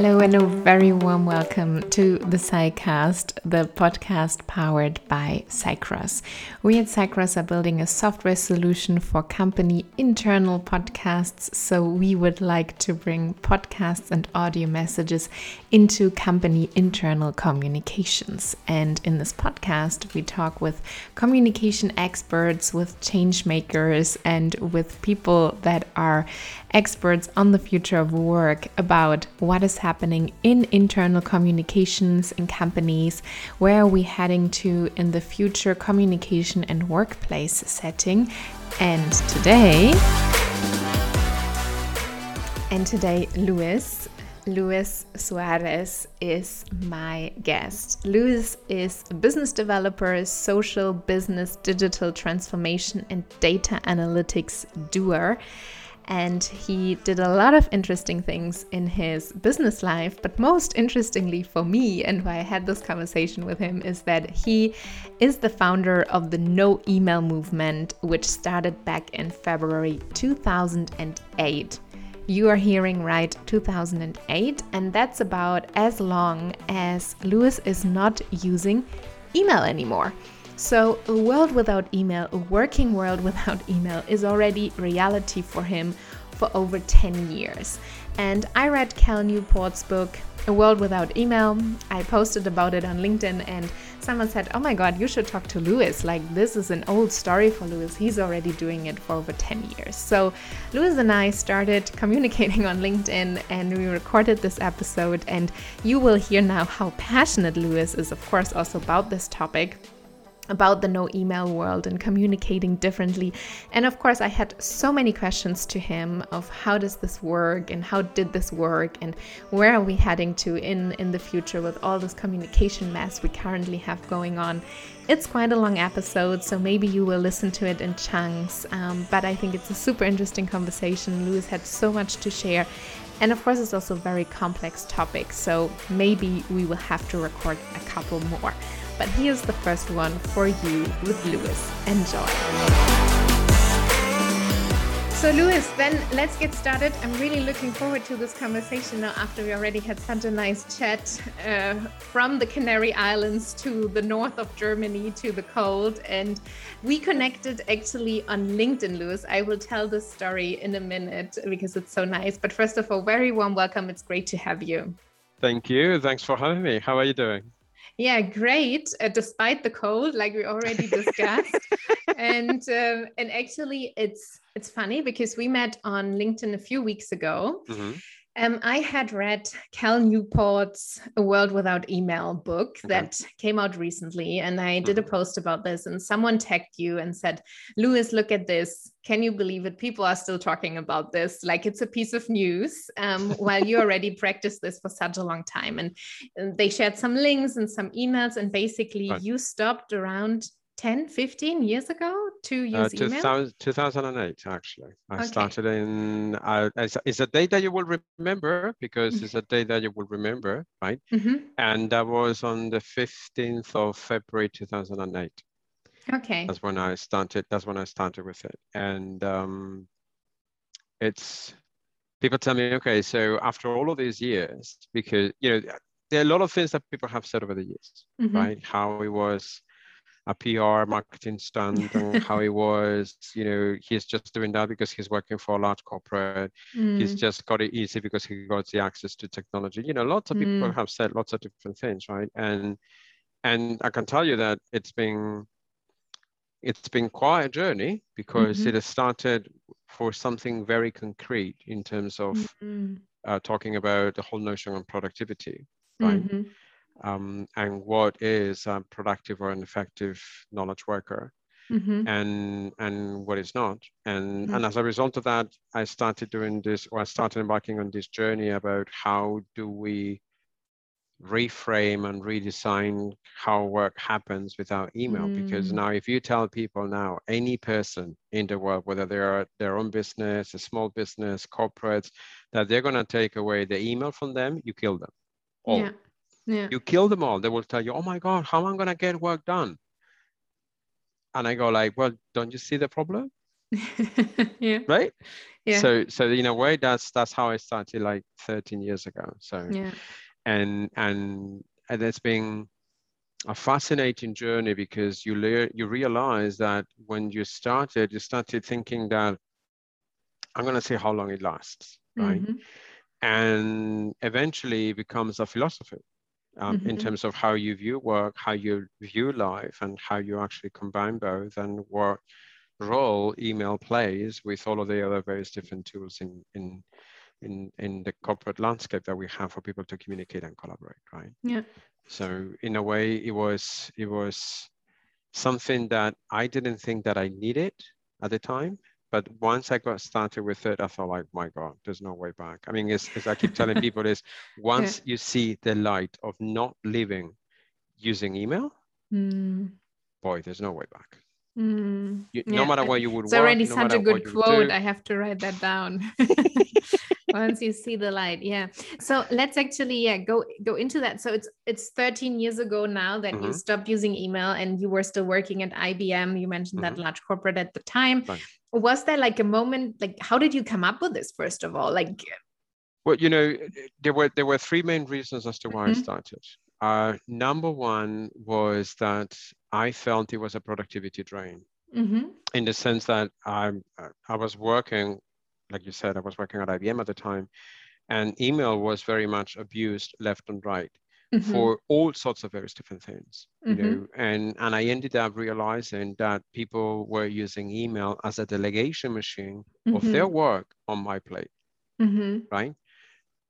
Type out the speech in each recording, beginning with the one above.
Hello, and a very warm welcome to the SciCast, the podcast powered by Cycross. We at Cycross are building a software solution for company internal podcasts. So, we would like to bring podcasts and audio messages into company internal communications. And in this podcast, we talk with communication experts, with change makers, and with people that are experts on the future of work about what is happening in internal communications in companies, where are we heading to in the future communication and workplace setting. And today, and today, Luis, Luis Suarez is my guest. Luis is a business developer, social business, digital transformation, and data analytics doer and he did a lot of interesting things in his business life. But most interestingly for me, and why I had this conversation with him, is that he is the founder of the No Email movement, which started back in February 2008. You are hearing right, 2008, and that's about as long as Luis is not using email anymore. So, a world without email, a working world without email, is already reality for him for over 10 years. And I read Cal Newport's book, A World Without Email. I posted about it on LinkedIn, and someone said, Oh my God, you should talk to Luis. Like, this is an old story for Luis. He's already doing it for over 10 years. So, Luis and I started communicating on LinkedIn, and we recorded this episode. And you will hear now how passionate Luis is, of course, also about this topic about the no email world and communicating differently. And of course, I had so many questions to him of how does this work and how did this work and where are we heading to in in the future with all this communication mess we currently have going on. It's quite a long episode, so maybe you will listen to it in chunks. Um, but I think it's a super interesting conversation. Luis had so much to share. And of course, it's also a very complex topic, so maybe we will have to record a couple more but here's the first one for you with Luis. Enjoy. So, Luis, then let's get started. I'm really looking forward to this conversation now after we already had such a nice chat uh, from the Canary Islands to the north of Germany to the cold. And we connected actually on LinkedIn, Luis. I will tell the story in a minute because it's so nice. But first of all, very warm welcome. It's great to have you. Thank you. Thanks for having me. How are you doing? Yeah, great. Uh, despite the cold, like we already discussed, and um, and actually, it's it's funny because we met on LinkedIn a few weeks ago. Mm-hmm. Um, I had read Cal Newport's A World Without Email book okay. that came out recently, and I did a mm-hmm. post about this. And someone tagged you and said, Luis, look at this. Can you believe it? People are still talking about this like it's a piece of news, um, while you already practiced this for such a long time. And, and, they shared some links and some emails, and basically, right. you stopped around 10, 15 years ago to use uh, 2000, 2008, actually. I okay. started in, uh, it's, it's, a day that you will remember because mm-hmm. it's a day that you will remember, right? Mm-hmm. And that was on the 15th of February, 2008. Okay. That's when I started, that's when I started with it. And um, it's, people tell me, okay, so after all of these years, because, you know, there are a lot of things that people have said over the years, mm-hmm. right? How it was, a PR marketing stunt and how he was, you know, he's just doing that because he's working for a large corporate. Mm. He's just got it easy because he got the access to technology. You know, lots of mm. people have said lots of different things, right? And and I can tell you that it's been it's been quite a journey because mm-hmm. it has started for something very concrete in terms of mm-hmm. uh, talking about the whole notion of productivity, right? Mm-hmm um, and what is a productive or an effective knowledge worker mm-hmm. and and what is not and mm-hmm. and as a result of that i started doing this or i started embarking on this journey about how do we reframe and redesign how work happens without email mm. because now if you tell people now any person in the world whether they are their own business a small business corporates that they're going to take away the email from them you kill them all yeah. Yeah. You kill them all. They will tell you, oh my God, how am I going to get work done? And I go like, well, don't you see the problem? yeah. Right? Yeah. So so in a way that's that's how I started like 13 years ago. So yeah. and and and it's been a fascinating journey because you le- you realize that when you started, you started thinking that I'm going to see how long it lasts, right? Mm-hmm. And eventually it becomes a philosophy um, mm-hmm. in terms of how you view work, how you view life, and how you actually combine both, and what role email plays with all of the other various different tools in in in in the corporate landscape that we have for people to communicate and collaborate, right? Yeah. So in a way, it was it was something that I didn't think that I needed at the time. But once I got started with it, I thought like, my God, there's no way back. I mean, as, as I keep telling people is once yeah. you see the light of not living using email, mm. boy, there's no way back. Mm. You, yeah. No matter what you would it's work, already no such a good quote. I have to write that down. once you see the light yeah so let's actually yeah go go into that so it's it's 13 years ago now that mm-hmm. you stopped using email and you were still working at ibm you mentioned mm-hmm. that large corporate at the time right. was there like a moment like how did you come up with this first of all like well you know there were there were three main reasons as to why mm-hmm. i started uh, number one was that i felt it was a productivity drain mm-hmm. in the sense that I, I was working like you said, I was working at IBM at the time, and email was very much abused left and right mm-hmm. for all sorts of various different things. Mm-hmm. know, and and I ended up realizing that people were using email as a delegation machine mm-hmm. of their work on my plate, mm-hmm. right?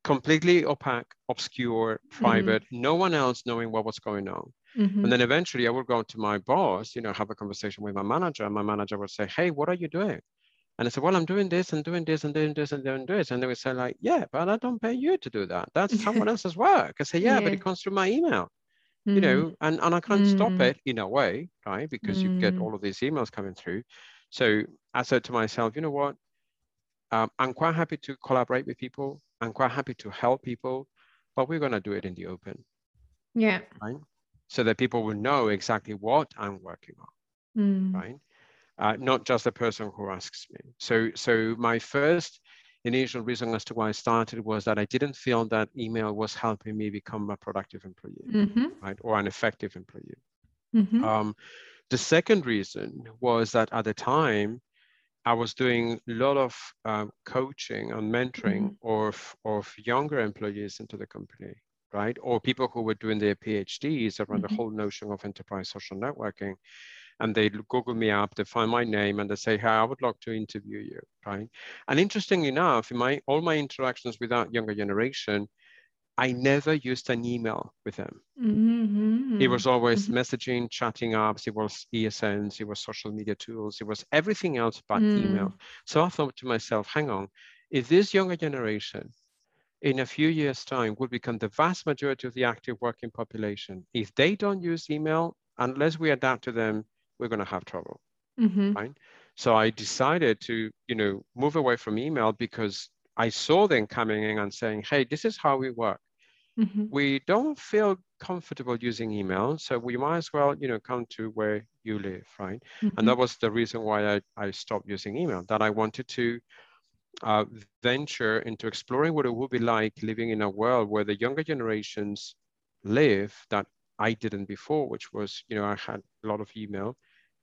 Completely opaque, obscure, private, mm-hmm. no one else knowing what was going on. Mm-hmm. And then eventually I would go to my boss, you know, have a conversation with my manager. And my manager would say, Hey, what are you doing? And I said, well, I'm doing this and doing this and doing this and doing this. And they would say like, yeah, but I don't pay you to do that. That's someone else's work. I say, yeah, yeah, but it comes through my email, mm. you know, and, and I can't mm. stop it in a way, right? Because mm. you get all of these emails coming through. So I said to myself, you know what? Um, I'm quite happy to collaborate with people. I'm quite happy to help people, but we're going to do it in the open. Yeah. Right. So that people will know exactly what I'm working on. Right uh, not just the person who asks me. So, so my first initial reason as to why I started was that I didn't feel that email was helping me become a productive employee, mm-hmm. right, or an effective employee. Mm-hmm. Um, the second reason was that at the time, I was doing a lot of um, coaching and mentoring mm-hmm. of, of younger employees into the company, right? Or people who were doing their PhDs around the mm-hmm. whole notion of enterprise social networking and they Google me up, they find my name, and they say, "Hey, I would like to interview you." Right? And interestingly enough, in my all my interactions with that younger generation, I never used an email with them. Mm-hmm. It was always mm-hmm. messaging, chatting apps, it was ESNs, it was social media tools, it was everything else but mm. email. So I thought to myself, hang on, if this younger generation in a few years' time will become the vast majority of the active working population, if they don't use email, unless we adapt to them we're going to have trouble. Mm-hmm. Right. So I decided to, you know, move away from email because I saw them coming in and saying, hey, this is how we work. Mm-hmm. We don't feel comfortable using email, so we might as well, you know, come to where you live, right? Mm-hmm. And that was the reason why I, I stopped using email, that I wanted to uh, venture into exploring what it would be like living in a world where the younger generations live that I didn't before, which was, you know, I had a lot of email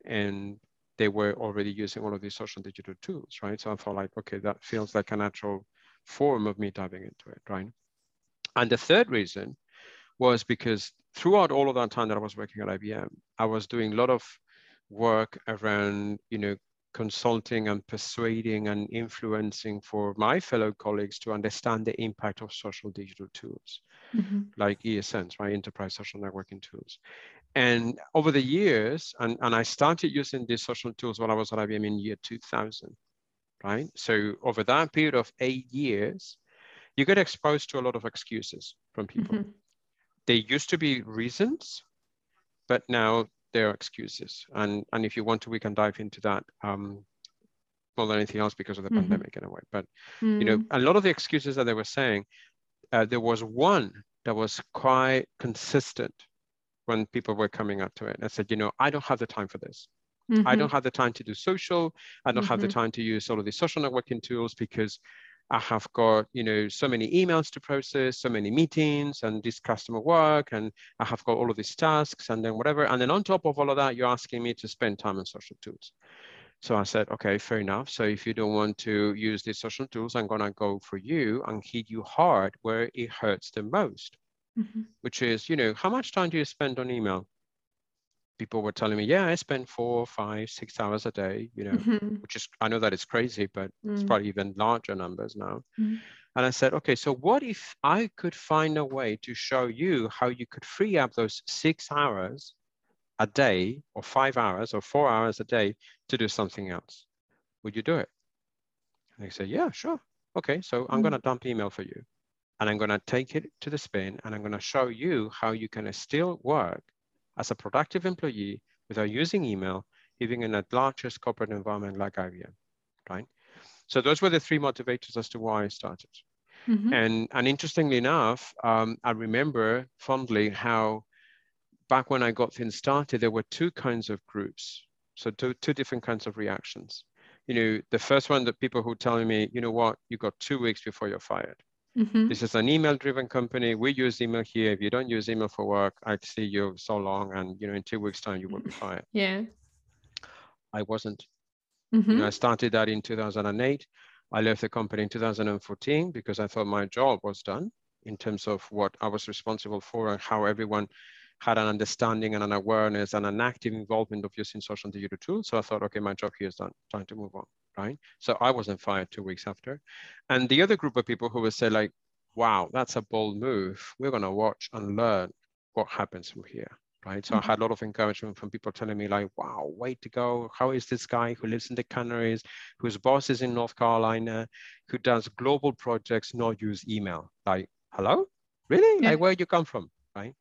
and they were already using all of these social digital tools, right? So I thought like, okay, that feels like a natural form of me diving into it, right? And the third reason was because throughout all of that time that I was working at IBM, I was doing a lot of work around, you know, consulting and persuading and influencing for my fellow colleagues to understand the impact of social digital tools mm-hmm. like ESNs, right? Enterprise social networking tools. And over the years, and, and I started using these social tools when I was at IBM in year 2000, right? So over that period of eight years, you get exposed to a lot of excuses from people. Mm-hmm. They used to be reasons, but now they're excuses. And, and if you want to, we can dive into that um, more than anything else because of the mm-hmm. pandemic in a way. But mm-hmm. you know, mm. a lot of the excuses that they were saying, uh, there was one that was quite consistent when people were coming up to it. I said, you know, I don't have the time for this. Mm-hmm. I don't have the time to do social. I don't mm-hmm. have the mm-hmm. time to use all of these social networking tools because I have got, you know, so many emails to process, so many meetings and this customer work, and I have got all of these tasks and then whatever. And then on top of all of that, you're asking me to spend time on social tools. So I said, okay, fair enough. So if you don't want to use these social tools, I'm gonna go for you and hit you hard where it hurts the most, mm-hmm. which is, you know, how much time do you spend on email? people were telling me, yeah, I spend four, five, six hours a day, you know, mm-hmm. which is, I know that it's crazy, but mm. it's probably even larger numbers now. Mm. And I said, okay, so what if I could find a way to show you how you could free up those six hours a day or five hours or four hours a day to do something else? Would you do it? And they said, yeah, sure. Okay, so I'm mm. going to dump email for you. And I'm going to take it to the spin and I'm going to show you how you can still work as a productive employee without using email, even in a largest corporate environment like IBM, right? So those were the three motivators as to why I started. Mm-hmm. And, and interestingly enough, um, I remember fondly how back when I got things started, there were two kinds of groups. So two, two different kinds of reactions. You know, the first one, that people who tell me, you know what, you got two weeks before you're fired. Mm-hmm. This is an email-driven company. We use email here. If you don't use email for work, I'd see you so long, and you know, in two weeks' time, you will be fired. Yeah. I wasn't. Mm-hmm. You know, I started that in 2008. I left the company in 2014 because I thought my job was done in terms of what I was responsible for and how everyone had an understanding and an awareness and an active involvement of using social digital tools. So I thought, okay, my job here is done. Time to move on right? So I wasn't fired two weeks after. And the other group of people who would say like, wow, that's a bold move. We're gonna watch and learn what happens from here, right? So mm-hmm. I had a lot of encouragement from people telling me like, wow, way to go. How is this guy who lives in the Canaries, whose boss is in North Carolina, who does global projects, not use email? Like, hello? Really? Yeah. Like, where you come from, right?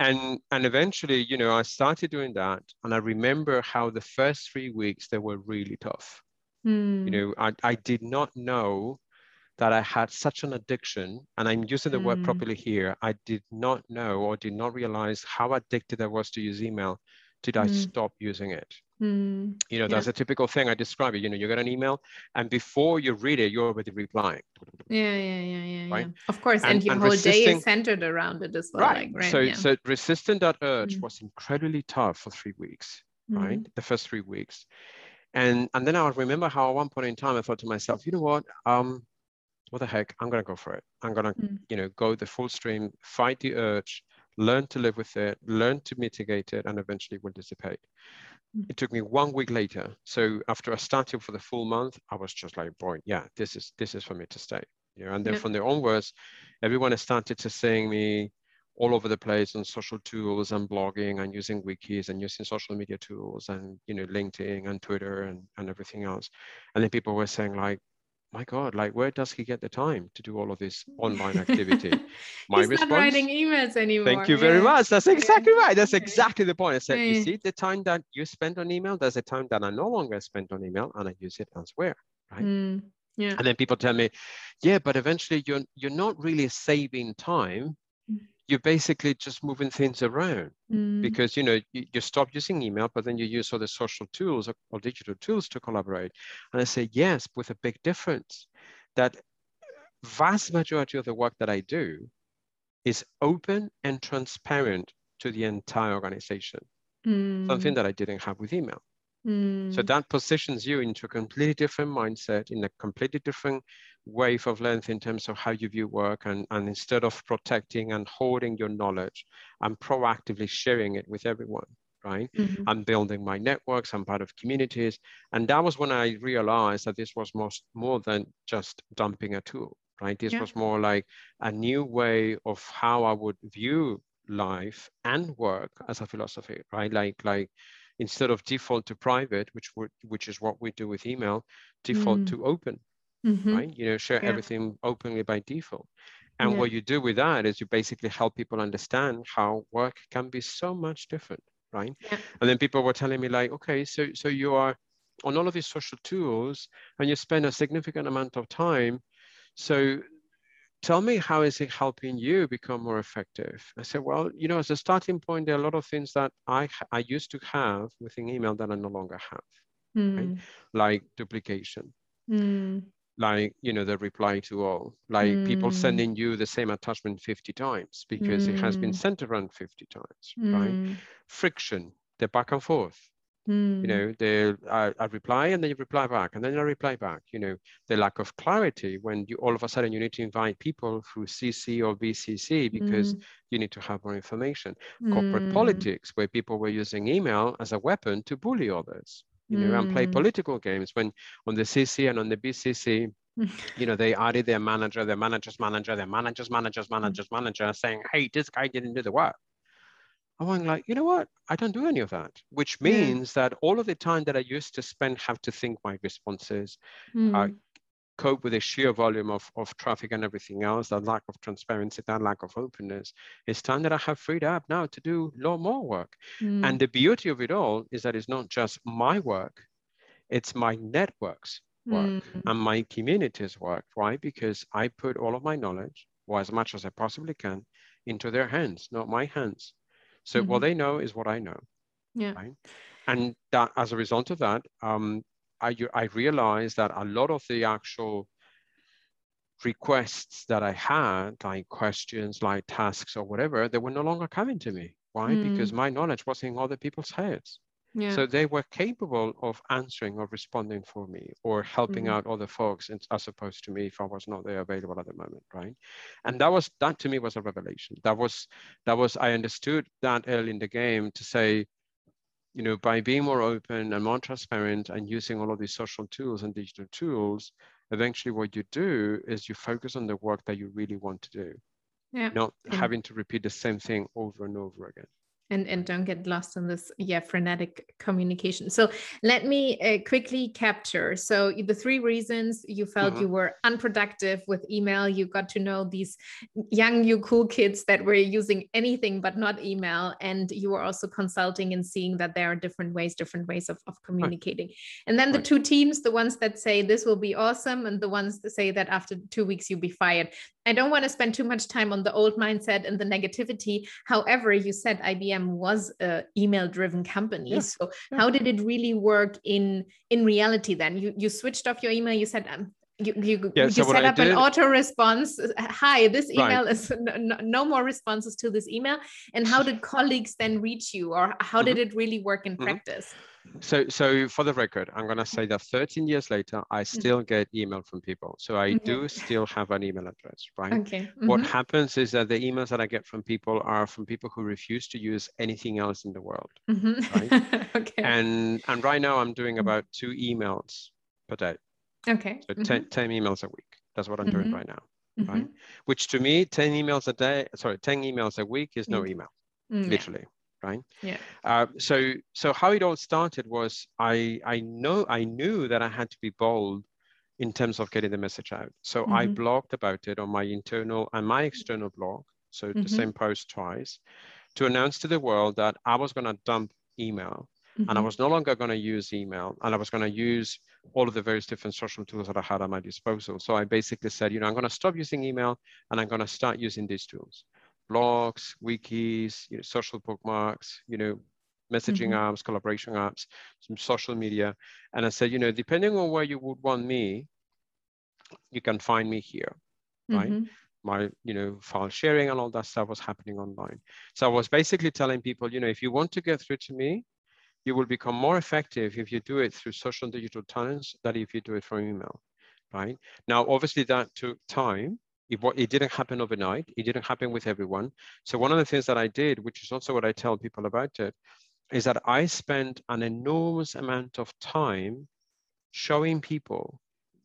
and and eventually you know i started doing that and i remember how the first three weeks they were really tough Mm. You know, I, I did not know that I had such an addiction, and I'm using the mm. word properly here. I did not know or did not realize how addicted I was to use email did I mm. stop using it. Mm. You know, yeah. that's a typical thing I describe it. You know, you get an email, and before you read it, you're already replying. Yeah, yeah, yeah, yeah. Right? Yeah. Of course, and, and your and whole day is centered around it as well. Right. Like, right? So, yeah. so resisting that urge mm. was incredibly tough for three weeks. Right, mm. the first three weeks, and, and then I remember how at one point in time I thought to myself, you know what, um, what the heck, I'm gonna go for it. I'm gonna, mm. you know, go the full stream, fight the urge, learn to live with it, learn to mitigate it, and eventually will dissipate. Mm. It took me one week later. So after I started for the full month, I was just like, boy, yeah, this is this is for me to stay. You know, and then from there onwards, everyone started to saying me, all over the place on social tools and blogging and using wikis and using social media tools and you know linkedin and twitter and, and everything else and then people were saying like my god like where does he get the time to do all of this online activity my He's response not writing emails anymore thank you very yeah. much that's exactly yeah. right that's exactly the point i said yeah. you see the time that you spend on email there's a time that i no longer spend on email and i use it elsewhere right mm. Yeah. And then people tell me, yeah, but eventually you're you're not really saving time you're basically just moving things around mm. because you know you, you, stop using email but then you use other social tools or, or, digital tools to collaborate and i say yes with a big difference that vast majority of the work that i do is open and transparent to the entire organization mm. something that i didn't have with email mm. so that positions you into a completely different mindset in a completely different wave of length in terms of how you view work and, and instead of protecting and holding your knowledge i'm proactively sharing it with everyone right mm-hmm. i'm building my networks i'm part of communities and that was when i realized that this was most more than just dumping a tool right this yeah. was more like a new way of how i would view life and work as a philosophy right like like instead of default to private which would which is what we do with email default mm. to open mm-hmm. right? You know, share yeah. everything openly by default. And yeah. what you do with that is you basically help people understand how work can be so much different, right? Yeah. And then people were telling me like, okay, so so you are on all of these social tools and you spend a significant amount of time. So tell me how is it helping you become more effective i said well you know as a starting point there are a lot of things that i i used to have within email that i no longer have mm. right? like duplication mm. like you know the reply to all like mm. people sending you the same attachment 50 times because it has been sent around 50 times right friction the back and forth Mm. You know, they I, I, reply and then you reply back, and then I reply back. You know, the lack of clarity when you all of a sudden you need to invite people through CC or BCC because mm. you need to have more information. Corporate politics, where people were using email as a weapon to bully others. You know, and play mm. political games when on the CC and on the BCC. you know, they added their manager, their manager's manager, their manager's manager's manager's manager, saying, "Hey, this guy didn't do the work." I am like, you know what? I don't do any of that, which means mm. that all of the time that I used to spend have to think my responses, mm. uh, cope with the sheer volume of, of traffic and everything else, that lack of transparency, that lack of openness, it's time that I have freed up now to do a lot more work. Mm. And the beauty of it all is that it's not just my work, it's my network's work mm. and my community's work, right? Because I put all of my knowledge, or as much as I possibly can, into their hands, not my hands. So mm-hmm. what they know is what I know. Yeah. Right? And that as a result of that, um, I, I realized that a lot of the actual requests that I had, like questions, like tasks or whatever, they were no longer coming to me. Why? Mm. Because my knowledge was in other people's heads. Yeah. So they were capable of answering or responding for me or helping mm-hmm. out other folks as opposed to me if I was not there available at the moment, right? And that was that to me was a revelation. That was that was I understood that early in the game to say, you know, by being more open and more transparent and using all of these social tools and digital tools, eventually what you do is you focus on the work that you really want to do. Yeah. Not having to repeat the same thing over and over again and and don't get lost in this yeah frenetic communication so let me uh, quickly capture so the three reasons you felt mm-hmm. you were unproductive with email you got to know these young new cool kids that were using anything but not email and you were also consulting and seeing that there are different ways different ways of, of communicating right. and then the two teams the ones that say this will be awesome and the ones that say that after two weeks you'll be fired I don't want to spend too much time on the old mindset and the negativity. However, you said IBM was a email driven company. Yeah. So yeah. how did it really work in in reality then? You you switched off your email, you said um, you you, yeah, you so set up did, an auto response hi this email right. is no, no, more responses to this email and how did colleagues then reach you or how did mm-hmm. it really work in mm-hmm. practice so, so for the record, I'm going to say that 13 years later, I mm-hmm. still mm-hmm. get email from people. So I okay. do still have an email address, right? Okay. Mm-hmm. What happens is that the emails that I get from people are from people who refuse to use anything else in the world, mm-hmm. right? okay. And and right now I'm doing mm-hmm. about two emails per day. Okay. So 10, 10 emails a week. That's what I'm doing right now, right? Which to me, 10 emails a day, sorry, 10 emails a week is no email, literally right? Yeah. Uh, so so how it all started was I I know I knew that I had to be bold in terms of getting the message out. So mm-hmm. I blogged about it on my internal and my external blog, so mm-hmm. the same post twice, to announce to the world that I was going to dump email. Mm-hmm. And I mm-hmm. was no longer going to use email and I was going to use all of the various different social tools that I had at my disposal. So I basically said, you know, I'm going to stop using email and I'm going to start using these tools blogs, wikis, you know, social bookmarks, you know, messaging mm-hmm. apps, collaboration apps, some social media. And I said, you know, depending on where you would want me, you can find me here, right? Mm-hmm. My, you know, file sharing and all that stuff was happening online. So I was basically telling people, you know, if you want to get through to me, you will become more effective if you do it through social digital talents than if you do it from email, right? Now, obviously that took time it, it didn't happen overnight. It didn't happen with everyone. So one of the things that I did, which is also what I tell people about it, is that I spent an enormous amount of time showing people,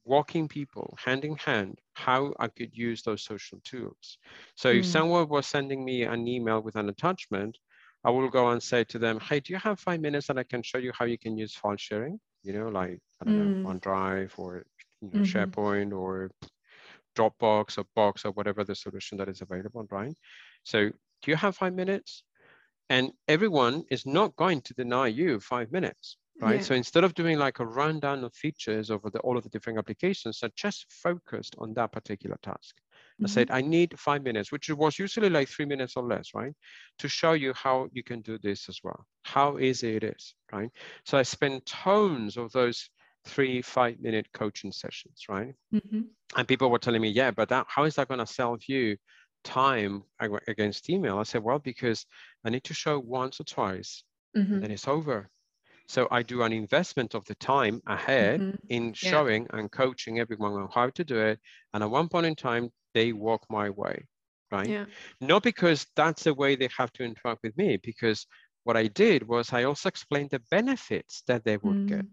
walking people hand in hand, how I could use those social tools. So mm. if hmm. someone was sending me an email with an attachment, I will go and say to them, hey, do you have five minutes that I can show you how you can use file sharing? You know, like, I don't mm. know, hmm. OneDrive or you know, mm-hmm. SharePoint or Dropbox or Box or whatever the solution that is available, right? So do you have five minutes? And everyone is not going to deny you five minutes, right? Yeah. So instead of doing like a rundown of features over the, all of the different applications, are just focused on that particular task. I said, mm-hmm. I need five minutes, which was usually like three minutes or less, right? To show you how you can do this as well, how easy it is, right? So I spent tons of those three five minute coaching sessions, right? Mm-hmm. And people were telling me, yeah, but that, how is that going to save you time against email? I said, well, because I need to show once or twice, mm-hmm. then it's over. So I do an investment of the time ahead mm-hmm. in showing and coaching everyone on how to do it. And at one point in time, they walk my way, right? Yeah. Not because that's the way they have to interact with me, because what I did was I also explained the benefits that they would mm. get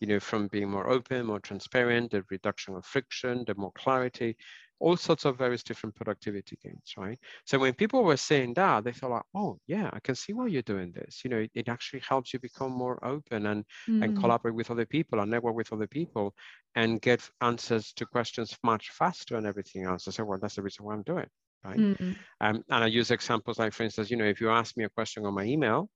you know, from being more open, more transparent, the reduction of friction, the more clarity, all sorts of various different productivity gains, right? So when people were saying that, they thought like, oh yeah, I can see why you're doing this. You know, it, it actually helps you become more open and, mm. and collaborate with other people and network with other people and get answers to questions much faster and everything else. I said, well, that's the reason why I'm doing it, right? Mm. Um, and I use examples like, for instance, you know, if you ask me a question on my email,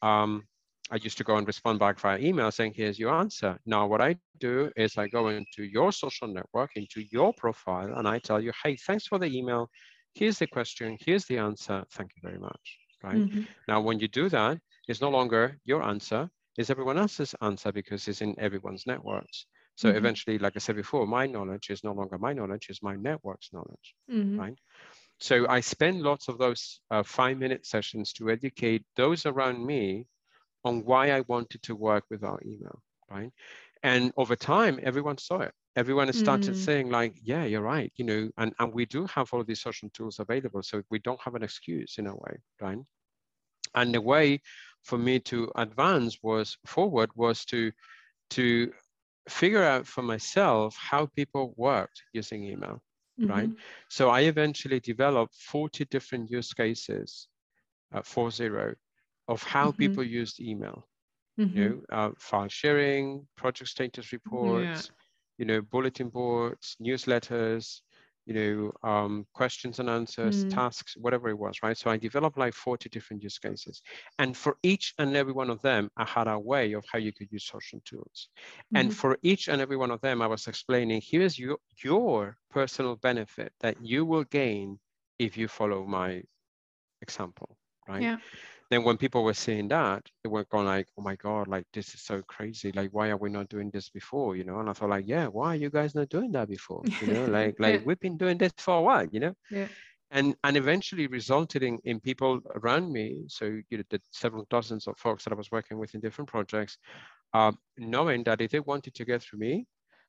um, I used to go and respond back via email saying, here's your answer. Now, what I do is I go into your social network, into your profile, and I tell you, hey, thanks for the email. Here's the question. Here's the answer. Thank you very much. Right. Mm-hmm. Now, when you do that, it's no longer your answer, it's everyone else's answer because it's in everyone's networks. So mm-hmm. eventually, like I said before, my knowledge is no longer my knowledge, it's my network's knowledge. Mm-hmm. Right. So I spend lots of those uh, five minute sessions to educate those around me on why I wanted to work with our email, right? And over time, everyone saw it. Everyone has started mm. saying like, yeah, you're right, you know, and, and we do have all of these social tools available. So we don't have an excuse in a way, right? And the way for me to advance was forward was to, to figure out for myself how people worked using email, mm-hmm. right? So I eventually developed 40 different use cases, uh, four zero, of how mm-hmm. people used email. Mm-hmm. You know, uh, file sharing, project status reports, yeah. you know, bulletin boards, newsletters, you know, um, questions and answers, mm. tasks, whatever it was, right? So I developed like 40 different use cases. And for each and every one of them, I had a way of how you could use social tools. Mm-hmm. And for each and every one of them, I was explaining, here's your, your personal benefit that you will gain if you follow my example, right? Yeah then when people were seeing that, they were going like, oh my God, like this is so crazy. Like, why are we not doing this before? You know? And I thought like, yeah, why are you guys not doing that before? You know, like, like yeah. we've been doing this for a while, you know? Yeah. And and eventually resulted in, in people around me. So you know, the several dozens of folks that I was working with in different projects, uh, knowing that if they wanted to get through me,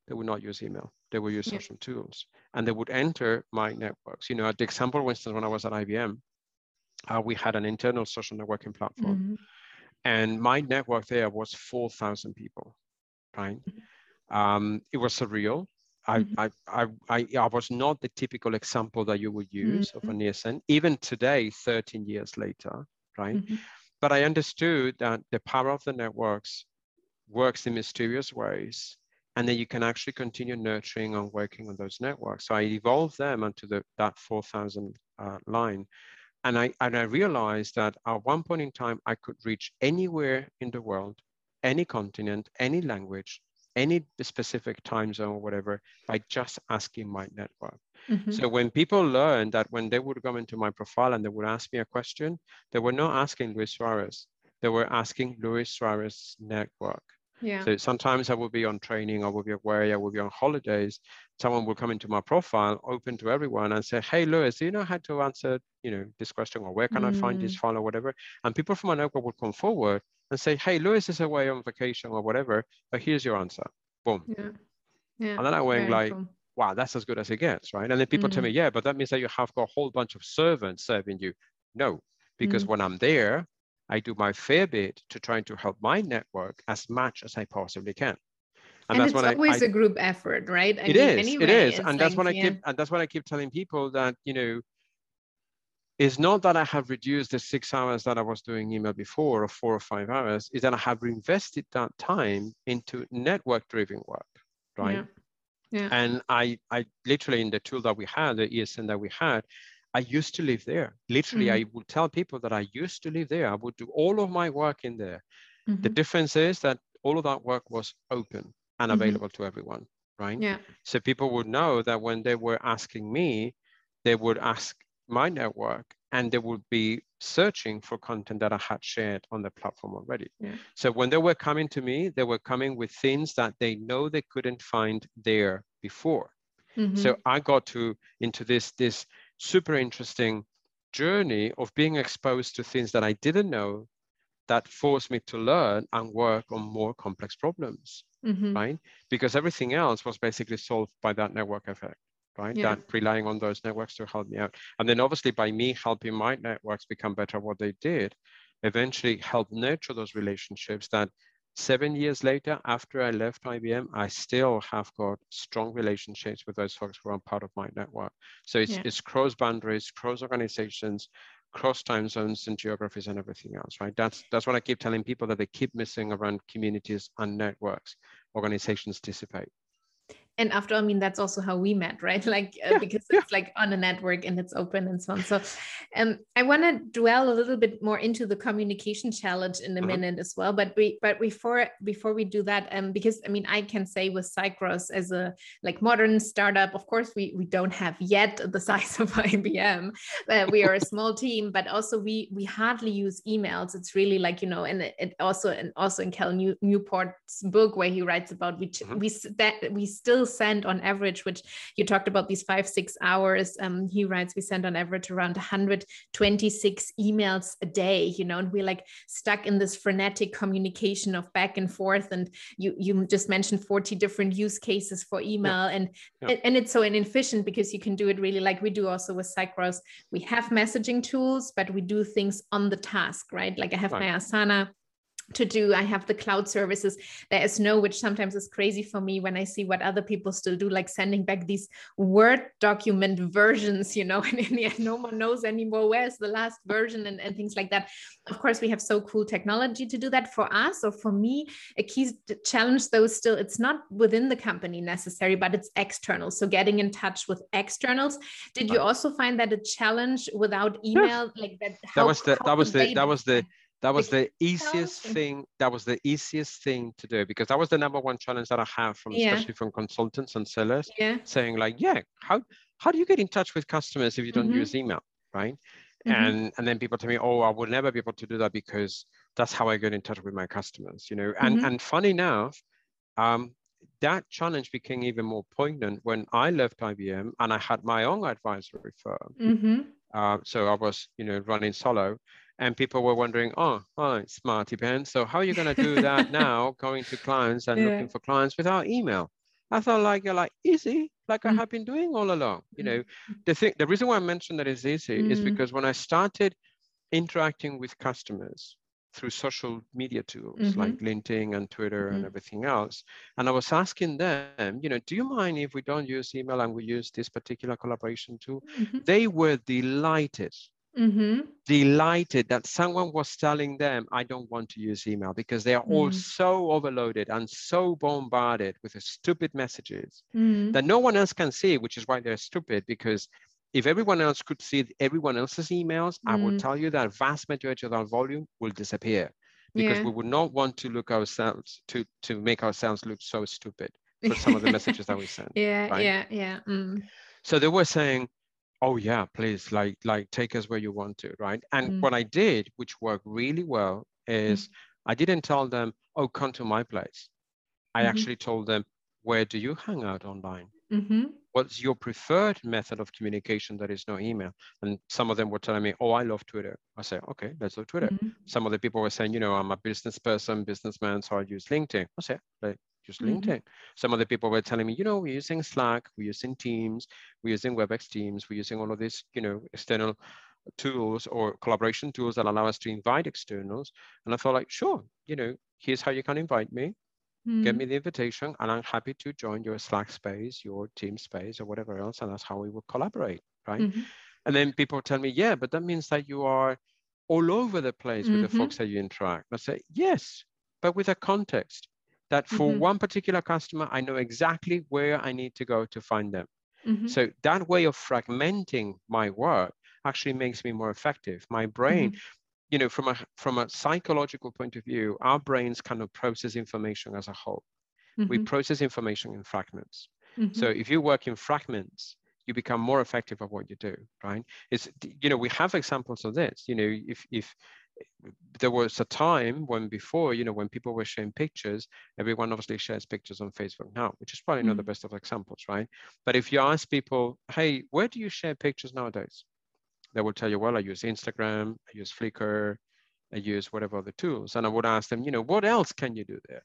they would not use email. They would use yeah. social tools and they would enter my networks. You know, the example, for instance, when I was at IBM, uh, we had an internal social networking platform. Mm-hmm. And my network there was 4,000 people, right? Mm-hmm. Um, it was surreal. I, mm-hmm. I, I, I, I, was not the typical example that you would use mm-hmm. of an ESN, even today, 13 years later, right? Mm-hmm. But I understood that the power of the networks works in mysterious ways and then you can actually continue nurturing and working on those networks. So I evolved them onto the, that 4,000 uh, line. And I, and I realized that at one point in time, I could reach anywhere in the world, any continent, any language, any specific time zone or whatever, by just asking my network. Mm-hmm. So when people learned that when they would come into my profile and they would ask me a question, they were not asking Luis Suarez, they were asking Luis Suarez network. Yeah. So sometimes I would be on training, I would be away, I would be on holidays. Someone will come into my profile, open to everyone, and say, "Hey, Luis, do you know how to answer, you know, this question, or where can mm. I find this mm. file, or whatever?" And people from my network will come forward and say, "Hey, Luis is away on vacation or whatever, but here's your answer." Boom. Yeah. Yeah. And then I went like, cool. "Wow, that's as good as it gets, right?" And then people mm. tell me, mm. "Yeah, but that means that you have got a whole bunch of servants serving you." No, because mm. when I'm there, I do my fair bit to trying to help my network as much as I possibly can. And, and that's it's always I, a group effort, right? I it mean, is, anyway, it is, and that's like, what I keep, and that's what I keep telling people that you know, it's not that I have reduced the six hours that I was doing email before, or four or five hours. Is that I have reinvested that time into network-driven work, right? Yeah. Yeah. And I, I literally in the tool that we had, the ESN that we had, I used to live there. Literally, mm-hmm. I would tell people that I used to live there. I would do all of my work in there. Mm-hmm. The difference is that all of that work was open and mm-hmm. available to everyone, right? Yeah. So people would know that when they were asking me, they would ask my network and they would be searching for content that I had shared on the platform already. Yeah. So when they were coming to me, they were coming with things that they know they couldn't find there before. Mm-hmm. So I got to into this this super interesting journey of being exposed to things that I didn't know that forced me to learn and work on more complex problems, mm-hmm. right? Because everything else was basically solved by that network effect right? Yeah. That relying on those networks to help me out. And then obviously by me helping my networks become better what they did, eventually help nurture those relationships that seven years later, after I left IBM, I still have got strong relationships with those folks who are part of my network. So it's, yeah. it's cross boundaries, cross organizations, cross time zones and geographies and everything else, right? That's that's what I keep telling people that they keep missing around communities and networks. Organizations dissipate and after all, I mean, that's also how we met, right? Like, uh, yeah, because it's yeah. like on a network and it's open and so on. So, um, I want to dwell a little bit more into the communication challenge in a uh-huh. minute as well. But we, but before before we do that, um, because I mean, I can say with Cycross as a like modern startup, of course, we we don't have yet the size of IBM. Uh, we are a small team, but also we we hardly use emails. It's really like you know, and it, it also and also in Cal New, Newport's book where he writes about we uh-huh. we that we still still send on average, which you talked about these five, six hours. Um, he writes, we send on average around 126 emails a day, you know, and we're like stuck in this frenetic communication of back and forth. And you you just mentioned 40 different use cases for email. Yeah. And, yeah. and it's so inefficient because you can do it really like we do also with Cycros. We have messaging tools, but we do things on the task, right? Like I have right. my Asana to do. I have the cloud services. There is no, which sometimes is crazy for me when I see what other people still do, like sending back these Word document versions, you know, and in the end, no one knows anymore where's the last version and, and things like that. Of course, we have so cool technology to do that for us or for me. A key challenge, though, still, it's not within the company necessary, but it's external. So getting in touch with externals. Did you also find that a challenge without email? Like that? That was the, that was the, that was the, that was the easiest thing. That was the easiest thing to do because that was the number one challenge that I have from yeah. especially from consultants and sellers yeah. saying like, yeah, how how do you get in touch with customers if you don't mm-hmm. use email, right? Mm-hmm. And and then people tell me, oh, I will never be able to do that because that's how I get in touch with my customers, you know. And mm-hmm. and funny enough, um, that challenge became even more poignant when I left IBM and I had my own advisory firm. Mm-hmm. Uh, so I was, you know, running solo, and people were wondering, oh, hi, Smarty Ben. So how are you going to do that now, going to clients and yeah. looking for clients without email? I thought like you're like easy, like mm. I have been doing all along. You know, mm. the thing, the reason why I mentioned that it's easy mm. is because when I started interacting with customers through social media tools mm-hmm. like LinkedIn and Twitter mm-hmm. and everything else, and I was asking them, you know, do you mind if we don't use email and we use this particular collaboration tool? Mm-hmm. They were delighted mm-hmm. delighted that someone was telling them, I don't want to use email because they are mm. all so overloaded and so bombarded with stupid messages mm. that no one else can see, which is why they're stupid because if everyone else could see everyone else's emails, mm. I will mm. tell you that vast majority of our volume will disappear because yeah. we would not want to look ourselves to to make ourselves look so stupid for some of the messages that we send. Yeah, right? yeah, yeah. Mm. So they were saying, oh yeah please like like take us where you want to right and mm. what i did which worked really well is mm. i didn't tell them oh come to my place i mm-hmm. actually told them where do you hang out online mm-hmm. what's your preferred method of communication that is no email and some of them were telling me oh i love twitter i say okay let's do twitter mm-hmm. some of the people were saying you know i'm a business person businessman so i use linkedin i say just mm-hmm. LinkedIn. Some of the people were telling me, you know, we're using Slack, we're using Teams, we're using WebEx Teams, we're using all of these, you know, external tools or collaboration tools that allow us to invite externals. And I thought like, sure, you know, here's how you can invite me. Mm. Get me the invitation, and I'm happy to join your Slack space, your team space, or whatever else. And that's how we will collaborate, right? Mm-hmm. And then people tell me, yeah, but that means that you are all over the place mm-hmm. with the mm-hmm. folks that you interact. I say, yes, but with a context that for mm-hmm. one particular customer, I know exactly where I need to go to find them. Mm-hmm. So that way of fragmenting my work actually makes me more effective. My brain, mm-hmm. you know, from a from a psychological point of view, our brains kind of process information as a whole. We mm-hmm. process information in fragments. So mm-hmm. if you work in fragments, you become more effective at what you do, right? It's you know we have examples of this. You know, if if there was a time when before, you know, when people were sharing pictures, everyone obviously shares pictures on Facebook now, which is probably mm. not the mm. best of examples, right? But if you ask people, hey, where do you share pictures nowadays? They will tell you, well, I use Instagram, I use Flickr, I use whatever other tools. And I would ask them, you know, what else can you do there?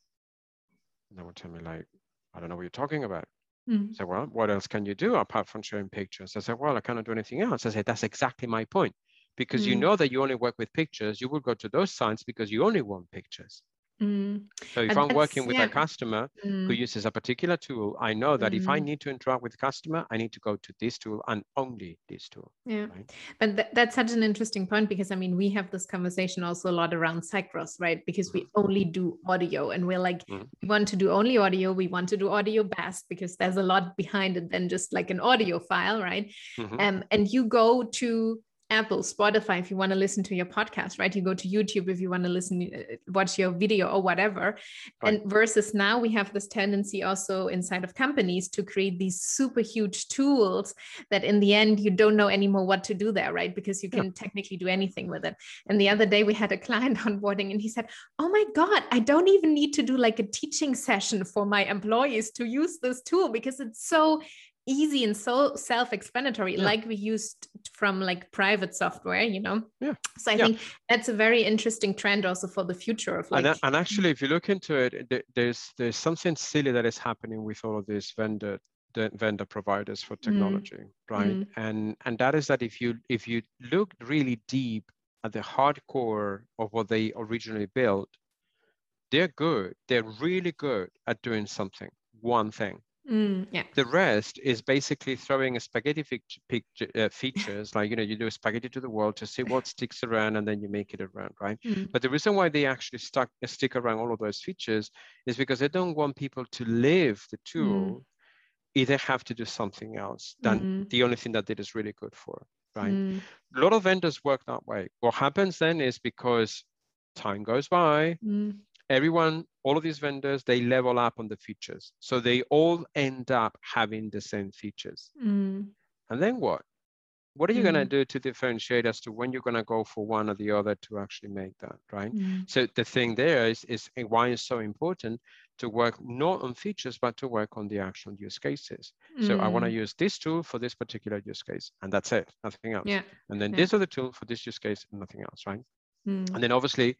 And they would tell me like, I don't know what you're talking about. Mm. I said, well, what else can you do apart from sharing pictures? I said, well, I cannot do anything else. I said, that's exactly my point. Because mm. you know that you only work with pictures, you will go to those sites because you only want pictures. Mm. So if and I'm working with yeah. a customer mm. who uses a particular tool, I know that mm. if I mm. need to interact with the customer, I need to go to this tool and only this tool. Yeah, right? but th- that's such an interesting point because I mean we have this conversation also a lot around Cycross, right? Because we mm. only do audio, and we're like mm. we want to do only audio. We want to do audio best because there's a lot behind it than just like an audio file, right? Mm-hmm. Um, and you go to Apple, Spotify, if you want to listen to your podcast, right? You go to YouTube if you want to listen, uh, watch your video or whatever. Right. And versus now, we have this tendency also inside of companies to create these super huge tools that in the end, you don't know anymore what to do there, right? Because you can yeah. technically do anything with it. And the other day, we had a client onboarding and he said, Oh my God, I don't even need to do like a teaching session for my employees to use this tool because it's so easy and so self-explanatory yeah. like we used from like private software you know yeah so i yeah. think that's a very interesting trend also for the future of like and, and actually if you look into it there's there's something silly that is happening with all of these vendor the vendor providers for mm. technology mm. right mm. and and that is that if you if you look really deep at the hardcore of what they originally built they're good they're really good at doing something one thing Mm, yeah. The rest is basically throwing a spaghetti picture, uh, features, like, you know, you do a spaghetti to the wall to see what sticks around and then you make it around, right? Mm. But the reason why they actually stuck, uh, stick around all of those features is because they don't want people to leave the tool. Mm. Either have to do something else than mm. the only thing that it is really good for, right? Mm. A lot of vendors work that way. What happens then is because time goes by, mm everyone, all of these vendors, they level up on the features. So they all end up having the same features. Mm. And then what? What are you mm. going to do to differentiate as to when you're going to go for one or the other to actually make that, right? Mm. So the thing there is, is why it's so important to work not on features, but to work on the actual use cases. So I want to mm. use this tool for this particular use case, and that's it, nothing else. Yeah. And then yeah. this other tool for this use case, and nothing else, right? Mm. And then obviously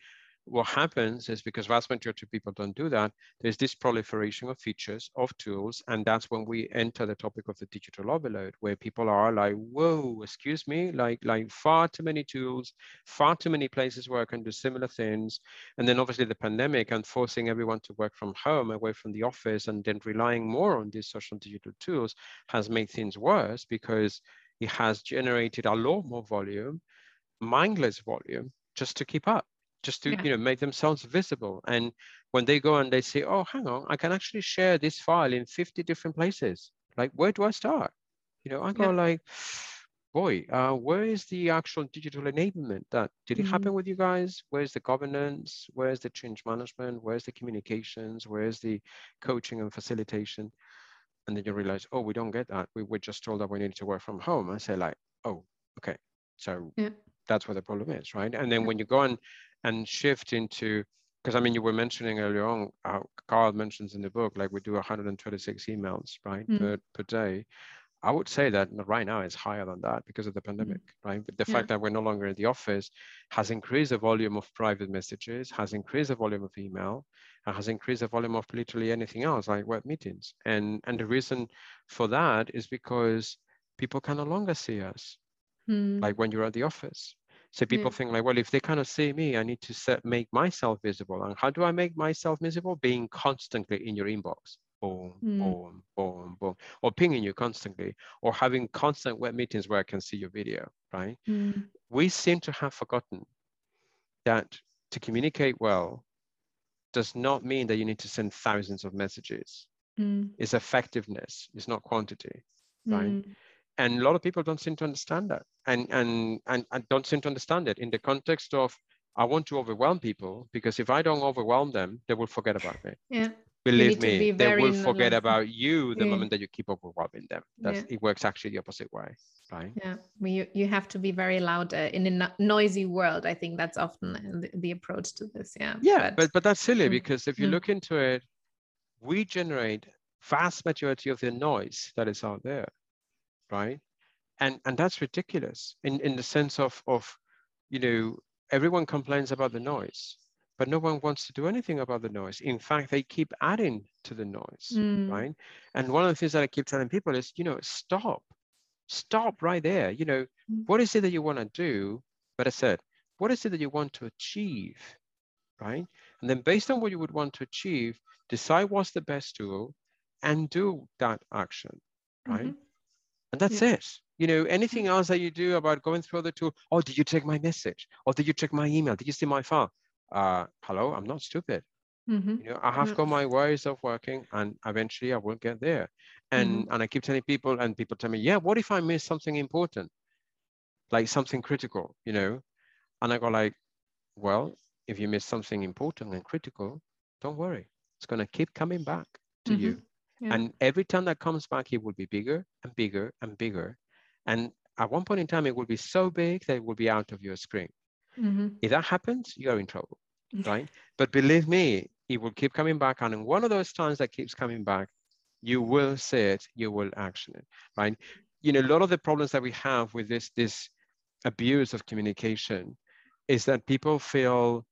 what happens is because vast majority of people don't do that, there's this proliferation of features, of tools, and that's when we enter the topic of the digital overload, where people are like, whoa, excuse me, like, like far too many tools, far too many places where I can do similar things. And then obviously the pandemic and forcing everyone to work from home, away from the office, and then relying more on these social digital tools has made things worse because it has generated a lot more volume, mindless volume, just to keep up just to yeah. you know make themselves visible. And when they go and they say oh hang on i can actually share this file in 50 different places. Like where do i start? You know i go yeah. like boy uh, where is the actual digital enablement that did it mm-hmm. happen with you guys? Where's the governance? Where's the change management? Where's the communications? Where's the coaching and facilitation? And then you realize oh we don't get that. We were just told that we need to work from home. I say like oh okay. So yeah. that's where the problem is right? And then when you go and and shift into because I mean you were mentioning earlier on uh, Cal mentions in the book like we do 126 emails right mm. per, per day I would say that right now it's higher than that because of the pandemic, mm right? But the yeah. fact that we're no longer in the office has increased the volume of private messages, has increased the volume of email, and has increased the volume of literally anything else like web meetings. And and the reason for that is because people can no longer see us, mm. like when you're at the office. So people mm. think like, well, if they cannot see me, I need to set, make myself visible. And how do I make myself visible? Being constantly in your inbox. Boom, mm. boom, boom, boom, or pinging you constantly, or having constant web meetings where I can see your video, right? Mm. We seem to have forgotten that to communicate well does not mean that you need to send thousands of messages. Mm. It's effectiveness, it's not quantity, right? And a lot of people don't seem to understand that and, and and and don't seem to understand it in the context of i want to overwhelm people because if i don't overwhelm them they will forget about me yeah believe me, they will forget about you the yeah. moment that you keep overwhelming them. That's yeah. it works actually the opposite way, right? Yeah, you you have to be very loud uh, in a no noisy world. I think that's often the, the approach to this. Yeah. Yeah, but but, but that's silly mm. because if you mm. look into it, we generate vast majority of the noise that is out there, right? And and that's ridiculous in in the sense of of you know everyone complains about the noise but no one wants to do anything about the noise. In fact, they keep adding to the noise, mm. right? And one of the things that I keep telling people is, you know, stop, stop right there. You know, mm. what is it that you want to do? But I said, what is it that you want to achieve, right? And then based on what you would want to achieve, decide what's the best tool and do that action, right? Mm-hmm. And that's yeah. it. You know, anything mm. else that you do about going through the tool, oh, did you check my message? Or did you check my email? Did you see my file? uh, hello, I'm not stupid. Mm-hmm. You know, I have got my ways of working, and eventually I will get there. And mm-hmm. and I keep telling people, and people tell me, yeah, what if I miss something important, like something critical, you know? And I go like, well, if you miss something important and critical, don't worry, it's gonna keep coming back to mm-hmm. you. Yeah. And every time that comes back, it will be bigger and bigger and bigger. And at one point in time, it will be so big that it will be out of your screen. Mm-hmm. If that happens, you're in trouble, right? but believe me, it will keep coming back. And in one of those times that keeps coming back, you will see it, you will action it, right? You know, a lot of the problems that we have with this, this abuse of communication is that people feel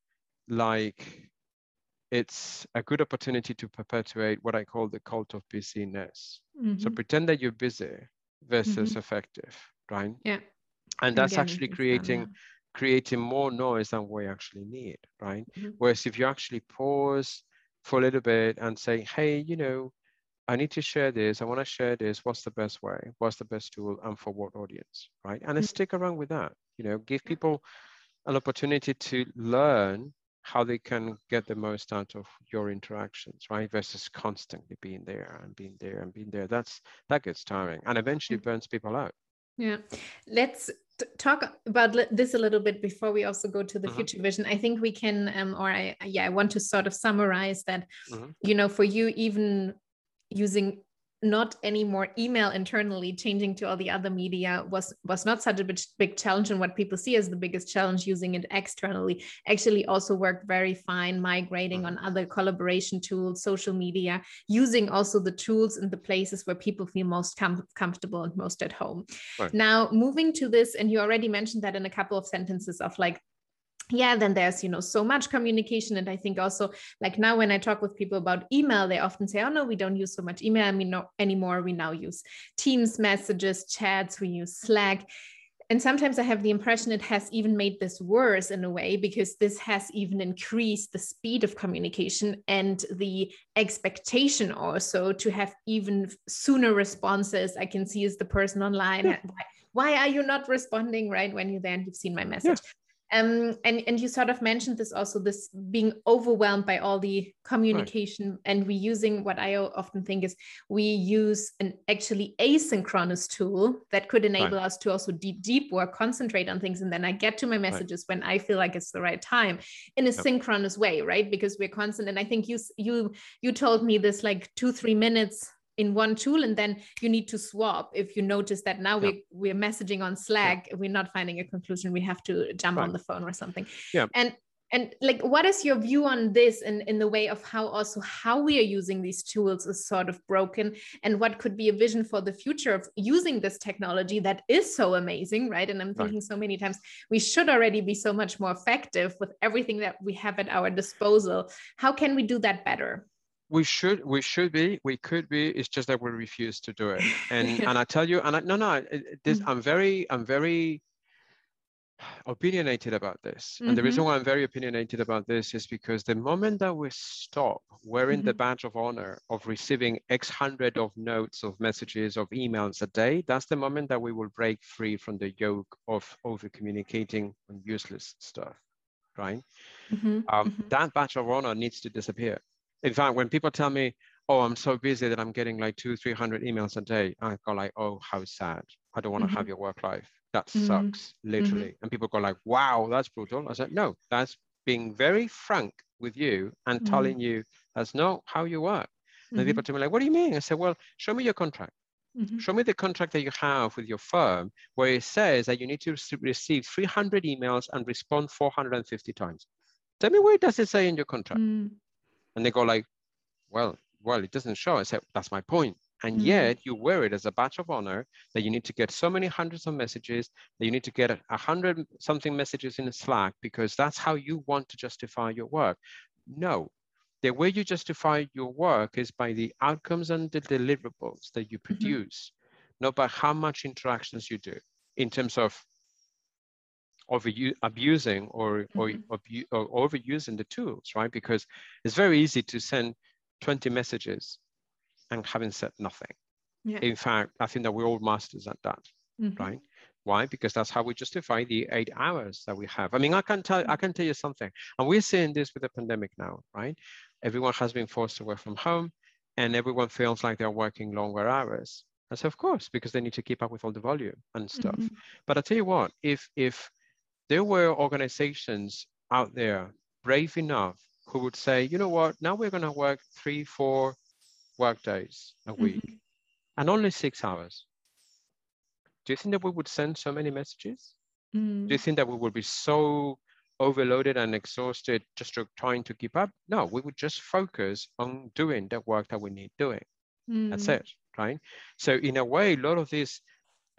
like it's a good opportunity to perpetuate what I call the cult of busyness. Mm-hmm. So pretend that you're busy versus mm-hmm. effective, right? Yeah. And that's Again, actually creating yeah creating more noise than we actually need, right? Mm-hmm. Whereas if you actually pause for a little bit and say, hey, you know, I need to share this, I want to share this, what's the best way? What's the best tool and for what audience, right? And mm-hmm. stick around with that, you know, give people an opportunity to learn how they can get the most out of your interactions, right? Versus constantly being there and being there and being there. That's that gets tiring and eventually mm-hmm. burns people out. Yeah. Let's talk about this a little bit before we also go to the mm-hmm. future vision i think we can um, or i yeah i want to sort of summarize that mm-hmm. you know for you even using not anymore email internally changing to all the other media was was not such a big, big challenge and what people see as the biggest challenge using it externally actually also worked very fine migrating on mm-hmm. other collaboration tools social media using also the tools in the places where people feel most com- comfortable and most at home right. now moving to this and you already mentioned that in a couple of sentences of like yeah then there's you know so much communication. And i think also like now when i talk with people about email they often say oh no we don't use so much email. I mean no anymore. We now use teams messages chats. We use slack. And sometimes i have the impression it has even made this worse in a way because this has even increased the speed of communication and the expectation also to have even sooner responses. I can see is the person online yeah. why, why are you not responding right when you then you've seen my message? yeah um, and and you sort of mentioned this also this being overwhelmed by all the communication right. and we using what i often think is we use an actually asynchronous tool that could enable right. us to also deep deep work concentrate on things and then i get to my messages right. when i feel like it's the right time in a yep. synchronous way right because we're constant and i think you you you told me this like two three minutes in one tool and then you need to swap if you notice that now yeah. we, we're messaging on slack yeah. we're not finding a conclusion we have to jump on the phone or something yeah and and like what is your view on this in, in the way of how also how we are using these tools is sort of broken and what could be a vision for the future of using this technology that is so amazing right and i'm thinking right. so many times we should already be so much more effective with everything that we have at our disposal how can we do that better we should we should be we could be it's just that we refuse to do it and and i tell you and I, no no this mm-hmm. i'm very i'm very opinionated about this mm-hmm. and the reason mm-hmm. why i'm very opinionated about this is because the moment that we stop wearing mm-hmm. the badge of honor of receiving x hundred of notes of messages of emails a day that's the moment that we will break free from the yoke of over communicating on useless stuff right mm-hmm. um, mm-hmm. that badge of honor needs to disappear in fact, when people tell me, oh, I'm so busy that I'm getting like two, 300 emails a day, I go like, oh, how sad. I don't want to mm-hmm. have your work life. That mm-hmm. sucks, literally. Mm-hmm. And people go like, wow, that's brutal. I said, no, that's being very frank with you and mm-hmm. telling you that's not how you work. And mm-hmm. people tell me like, what do you mean? I said, well, show me your contract. Mm-hmm. Show me the contract that you have with your firm where it says that you need to receive 300 emails and respond 450 times. Tell me where does it say in your contract? And they go like, well, well, it doesn't show. I said, that's my point. And mm-hmm. yet you wear it as a badge of honor that you need to get so many hundreds of messages, that you need to get a hundred something messages in Slack because that's how you want to justify your work. No, the way you justify your work is by the outcomes and the deliverables that you mm-hmm. produce, mm-hmm. not by how much interactions you do in terms of over abusing or, mm-hmm. or, or overusing the tools, right? Because it's very easy to send 20 messages and having said nothing. Yeah. In fact, I think that we're all masters at that, mm-hmm. right? Why? Because that's how we justify the eight hours that we have. I mean, I can tell I can tell you something, and we're seeing this with the pandemic now, right? Everyone has been forced to work from home, and everyone feels like they're working longer hours. And so, of course, because they need to keep up with all the volume and stuff. Mm-hmm. But I tell you what, if if there were organizations out there brave enough who would say, you know what, now we're going to work three, four, work days a mm-hmm. week mm-hmm. and only six hours, do you think that we would send so many messages? Mm. Do you think that we would be so overloaded and exhausted just to, trying to keep up? No, we would just focus on doing the work that we need doing. Mm. That's it, right? So in a way, a lot of this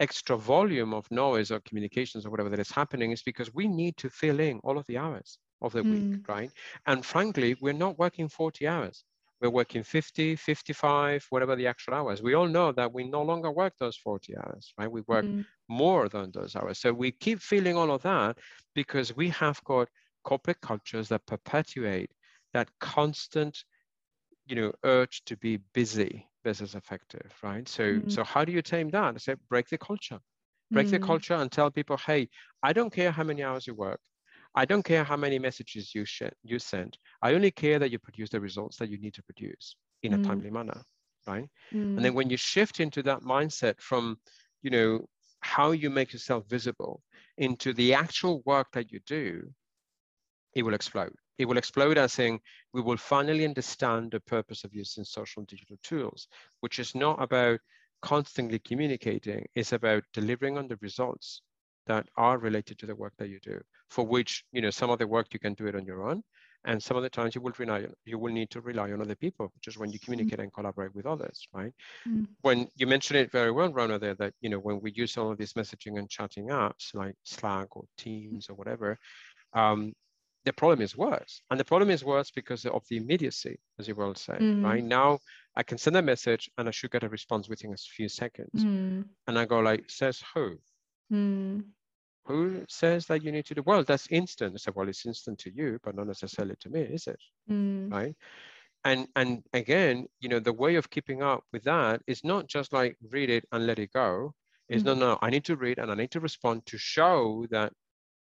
extra volume of noise or communications or whatever that is happening is because we need to fill in all of the hours of the mm. week, right? And frankly, we're not working 40 hours we're working 50, 55, whatever the actual hours. We all know that we no longer work those 40 hours, right? We work mm-hmm. more than those hours. So we keep feeling all of that because we have got corporate cultures that perpetuate that constant, you know, urge to be busy business effective, right? So, mm-hmm. so how do you tame that? I say break the culture. Break mm-hmm. the culture and tell people, hey, I don't care how many hours you work. I don't care how many messages you, sh- you send. I only care that you produce the results that you need to produce in mm. a timely manner, right? And then when you shift into that mindset from, you know, how you make yourself visible into the actual work that you do, it will explode. It will explode as saying we will finally understand the purpose of using social and digital tools, which is not about constantly communicating, it's about delivering on the results that are related to the work that you do, for which, you know, some of the work you can do it on your own, and some of the times you will rely on, you will need to rely on other people, which is when you communicate mm-hmm. and collaborate with others, right? Mm-hmm. When you mentioned it very well, Rona, there that, you know, when we use all of these messaging and chatting apps like Slack or Teams or whatever, um, the problem is worse. And the problem is worse because of the immediacy, as you well say, mm-hmm. right? Now I can send a message and I should get a response within a few seconds. Mm. And I go like, says who? Mm who says that you need to do well that's instant i said well it's instant to you but not necessarily to me is it mm. right and and again you know the way of keeping up with that is not just like read it and let it go It's mm no no i need to read and i need to respond to show that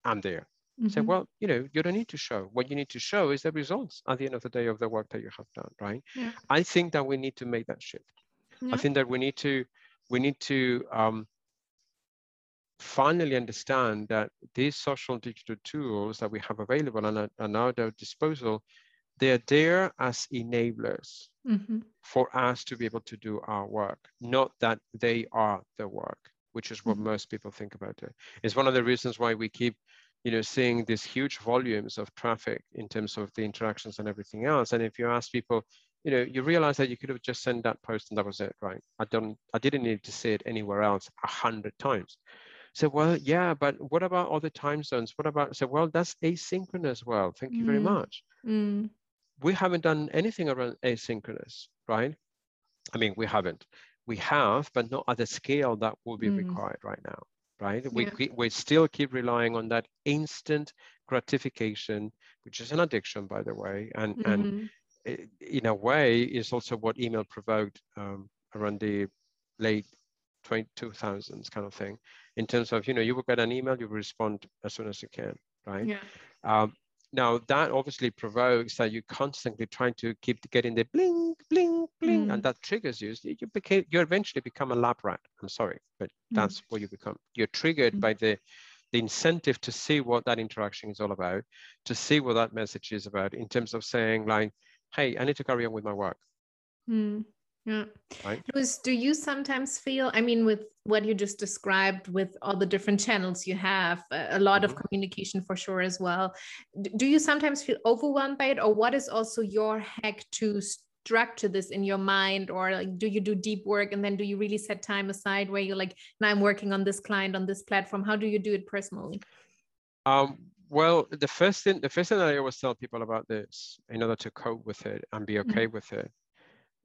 i'm there mm-hmm. say well you know you don't need to show what you need to show is the results at the end of the day of the work that you have done right yeah. i think that we need to make that shift yeah. i think that we need to we need to um, finally understand that these social digital tools that we have available and are now at our disposal, they're there as enablers mm-hmm. for us to be able to do our work, not that they are the work, which is what mm-hmm. most people think about it. It's one of the reasons why we keep you know, seeing these huge volumes of traffic in terms of the interactions and everything else. And if you ask people, you know, you realize that you could have just sent that post and that was it, right? I don't, I didn't need to see it anywhere else a hundred times. So, well, yeah, but what about other time zones? What about, so, well, that's asynchronous. Well, thank you mm. very much. Mm. We haven't done anything around asynchronous, right? I mean, we haven't. We have, but not at the scale that will be mm. required right now, right? Yeah. We, we still keep relying on that instant gratification, which is an addiction, by the way, and, mm-hmm. and it, in a way is also what email provoked um, around the late 2000s kind of thing in terms of you know you will get an email you respond as soon as you can right yeah um, now that obviously provokes that you're constantly trying to keep getting the bling bling bling mm. and that triggers you you became you eventually become a lab rat i'm sorry but mm. that's what you become you're triggered mm. by the the the incentive to see what that interaction is all about, to see what that message is about in terms of saying like, hey, I need to carry on with my work. Mm. Yeah. Right. Luis, do you sometimes feel, I mean, with what you just described, with all the different channels you have, a lot mm-hmm. of communication for sure as well. Do you sometimes feel overwhelmed by it? Or what is also your hack to structure this in your mind? Or like, do you do deep work and then do you really set time aside where you're like, now I'm working on this client on this platform? How do you do it personally? Um, well, the first thing, the first thing that I always tell people about this, in order to cope with it and be okay mm-hmm. with it,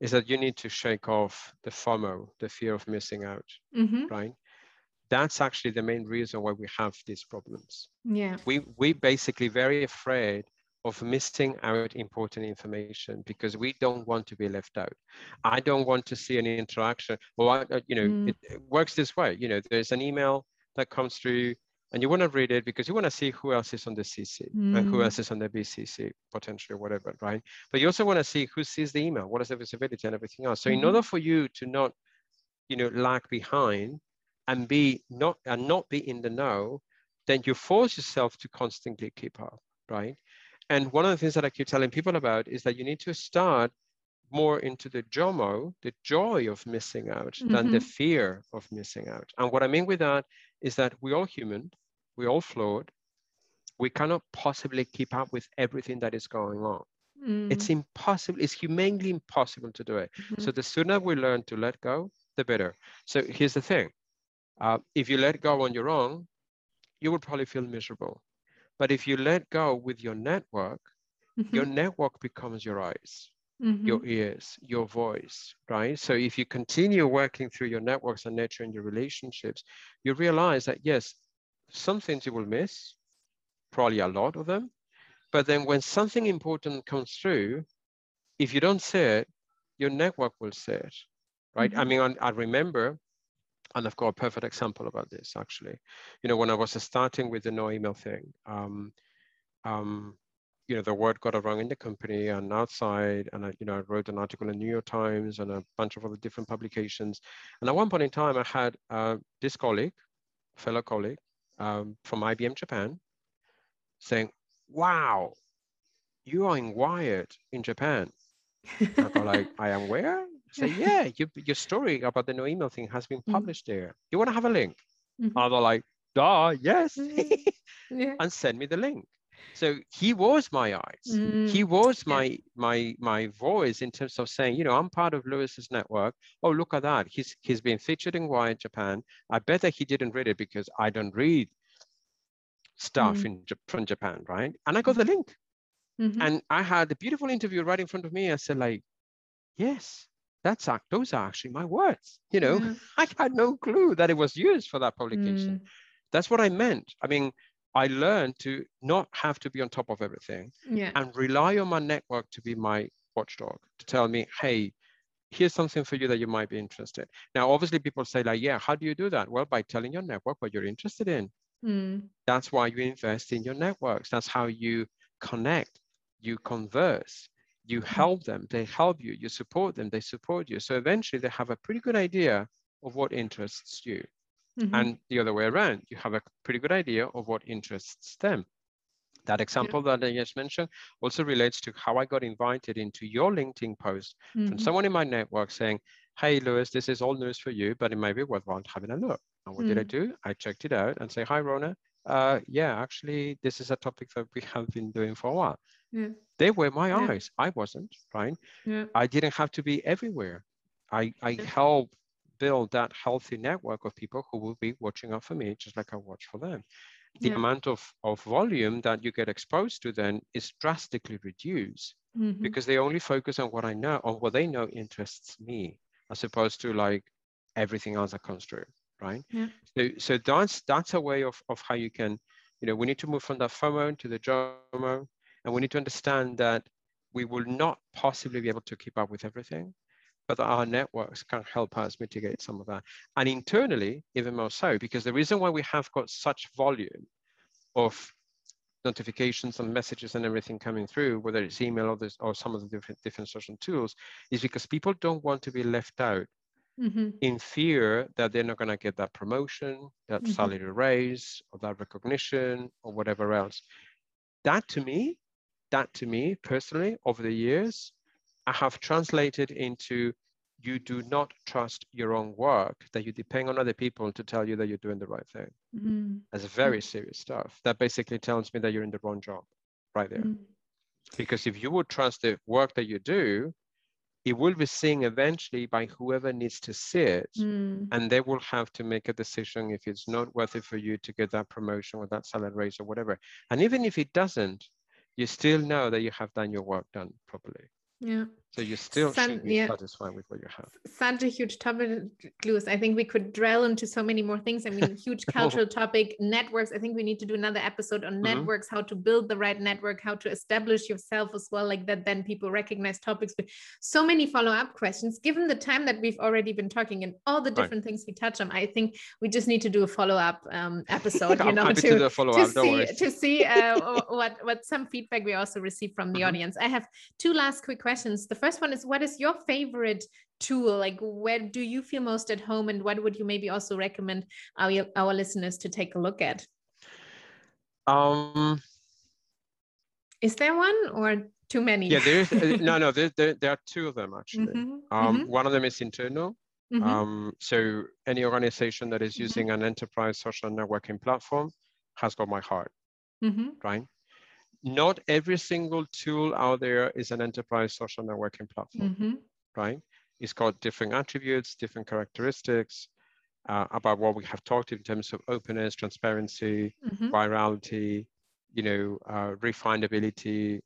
is that you need to shake off the FOMO, the fear of missing out, mm-hmm. right? That's actually the main reason why we have these problems. Yeah. We we basically very afraid of missing out important information because we don't want to be left out. I don't want to see any interaction. Well, I, uh, you know, mm. it, it works this way. You know, there's an email that comes through and you want to read it because you want to see who else is on the CC mm. and who else is on the BCC potentially, whatever, right? But you also want to see who sees the email, what is the visibility and everything else. So mm-hmm. in order for you to not, you know, lag behind and be not and not be in the know, then you force yourself to constantly keep up, right? And one of the things that I keep telling people about is that you need to start more into the JOMO, the joy of missing out, mm-hmm. than the mm-hmm. fear of missing out. And what I mean with that is that we're all human, we're all flawed. We cannot possibly keep up with everything that is going on. Mm. It's impossible, it's humanly impossible to do it. Mm-hmm. So the sooner we learn to let go, the better. So here's the thing. Uh, if you let go on your own, you will probably feel miserable. But if you let go with your network, mm-hmm. your network becomes your eyes, mm-hmm. your ears, your voice, right? So if you continue working through your networks and nurturing your relationships, you realize that yes, some things you will miss, probably a lot of them. But then when something important comes through, if you don't see it, your network will see it, right? Mm-hmm. I mean, I, I remember, and I've got a perfect example about this actually. You know, when I was starting with the no email thing, um, um, you know, the word got around in the company and outside, and I, you know, I wrote an article in New York Times and a bunch of other different publications. And at one point in time, I had uh, this colleague, fellow colleague, um, from IBM Japan saying, wow, you are in Wired in Japan. I go like, I am where? Say, yeah, you, your story about the no email thing has been mm. published mm. there. You want to have a link? Mm-hmm. I was like, duh, yes. Mm-hmm. yeah. and send me the link. So he was my eyes. Mm. He was my my my voice in terms of saying, you know, I'm part of Luis's network. Oh, look at that. He's he's been featured in Wired Japan. I bet that he didn't read it because I don't read stuff mm. in from Japan, right? And I got the link. Mm-hmm. And I had a beautiful interview right in front of me. I said, like, yes, that's those are actually my words. You know, yeah. I had no clue that it was used for that publication. Mm. That's what I meant. I mean, I learned to not have to be on top of everything yeah. and rely on my network to be my watchdog to tell me, hey, here's something for you that you might be interested. Now, obviously, people say like, yeah, how do you do that? Well, by telling your network what you're interested in. Mm. That's why you invest in your networks. That's how you connect, you converse, you mm. help them, they help you, you support them, they support you. So eventually, they have a pretty good idea of what interests you. Mm-hmm. And the other way around, you have a pretty good idea of what interests them. That example yeah. that I just mentioned also relates to how I got invited into your LinkedIn post mm-hmm. from someone in my network saying, Hey, Luis, this is all news for you, but it might be worthwhile having a look. And what mm. did I mm. do? I checked it out and say, Hi, Rona. Uh, yeah, actually, this is a topic that we have been doing for a while. Yeah. They were my yeah. eyes. I wasn't, right? Yeah. I didn't have to be everywhere. I, I help build that healthy network of people who will be watching out for me, just like I watch for them. The yeah. amount of, of volume that you get exposed to then is drastically reduced mm-hmm. because they only focus on what I know, on what they know interests me, as opposed to like everything else that comes through, right? Yeah. So, so that's that's a way of, of how you can, you know, we need to move from that FOMO to the JOMO, and we need to understand that we will not possibly be able to keep up with everything but our networks can help us mitigate some of that. And internally, even more so, because the reason why we have got such volume of notifications and messages and everything coming through, whether it's email or, this, or some of the different, different social tools, is because people don't want to be left out mm-hmm. in fear that they're not going to get that promotion, that mm-hmm. salary raise, or that recognition, or whatever else. That to me, that to me personally, over the years, I have translated into you do not trust your own work, that you depend on other people to tell you that you're doing the right thing. Mm-hmm. That's very serious stuff. That basically tells me that you're in the wrong job right there. Mm-hmm. Because if you would trust the work that you do, it will be seen eventually by whoever needs to see it mm. and they will have to make a decision if it's not worth it for you to get that promotion or that salary raise or whatever and even if it doesn't you still know that you have done your work done properly yeah so you still should be yeah. satisfied with what you have. Such a huge topic, Luis. I think we could drill into so many more things. I mean, huge cultural topic, networks. I think we need to do another episode on mm-hmm. networks, how to build the right network, how to establish yourself as well, like that. Then people recognize topics. But so many follow-up questions. Given the time that we've already been talking and all the different right. things we touch on, I think we just need to do a follow-up um, episode. You know, to, to, to see to see uh, what what some feedback we also received from the mm-hmm. audience. I have two last quick questions. The first one is what is your favorite tool? Like, where do you feel most at home, and what would you maybe also recommend our, our listeners to take a look at? Um, is there one or too many? Yeah, there is. Uh, no, no, there, there, there, are two of them actually. Mm-hmm. Um, mm-hmm. One of them is internal. Mm-hmm. Um, so any organization that is mm-hmm. using an enterprise social networking platform has got my heart, mm-hmm. right? Not every single tool out there is an enterprise social networking platform, mm-hmm. right? It's got different attributes, different characteristics uh, about what we have talked in terms of openness, transparency, mm-hmm. virality, you know, uh, refinability,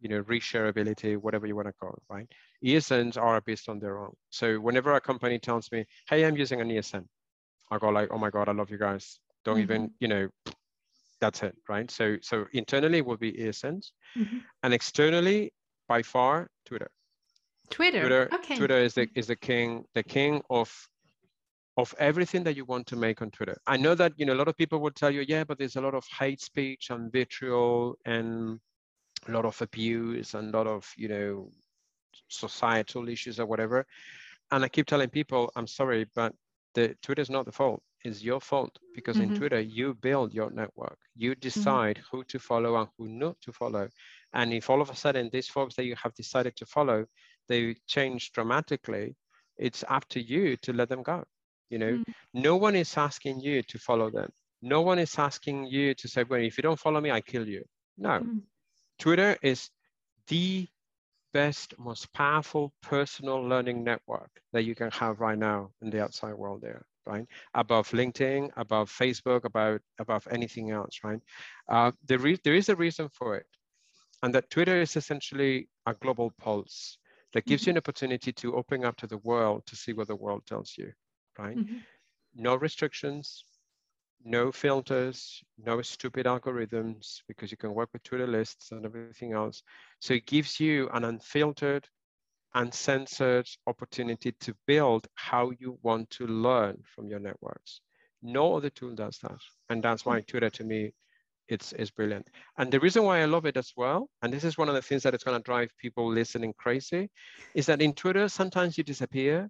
you know, reshareability, whatever you want to call it, right? ESNs are based on their own. So whenever a company tells me, hey, I'm using an ESN, I go like, oh my God, I love you guys. Don't mm-hmm. even, you know, that's it, right? So so internally will be ESNs, mm-hmm. and externally, by far, Twitter. Twitter. Twitter. Okay. Twitter is the is the king the king of of everything that you want to make on Twitter. I know that you know a lot of people will tell you, yeah, but there's a lot of hate speech and vitriol and a lot of abuse and a lot of you know societal issues or whatever. And I keep telling people, I'm sorry, but the Twitter is not the fault is your fault because mm-hmm. in Twitter you build your network. You mm-hmm. decide mm-hmm. who to follow and who not to follow. And if all of a sudden these folks that you have decided to follow, they change dramatically, it's up to you to let them go. You know, mm-hmm. no one is asking you to follow them. No one is asking you to say, well, if you don't follow me, I kill you. No. Mm-hmm. Twitter is the best, most powerful personal learning network that you can have right now in the outside world there right? Above LinkedIn, above Facebook, about above anything else, right? Uh, there, re- there is a reason for it, and that Twitter is essentially a global pulse that gives mm-hmm. you an opportunity to open up to the world to see what the world tells you, right? Mm-hmm. No restrictions, no filters, no stupid algorithms, because you can work with Twitter lists and everything else. So it gives you an unfiltered, uncensored opportunity to build how you want to learn from your networks. No other tool does that. And that's why Twitter to me, it's, it's brilliant. And the reason why I love it as well, and this is one of the things that is going to drive people listening crazy, is that in Twitter, sometimes you disappear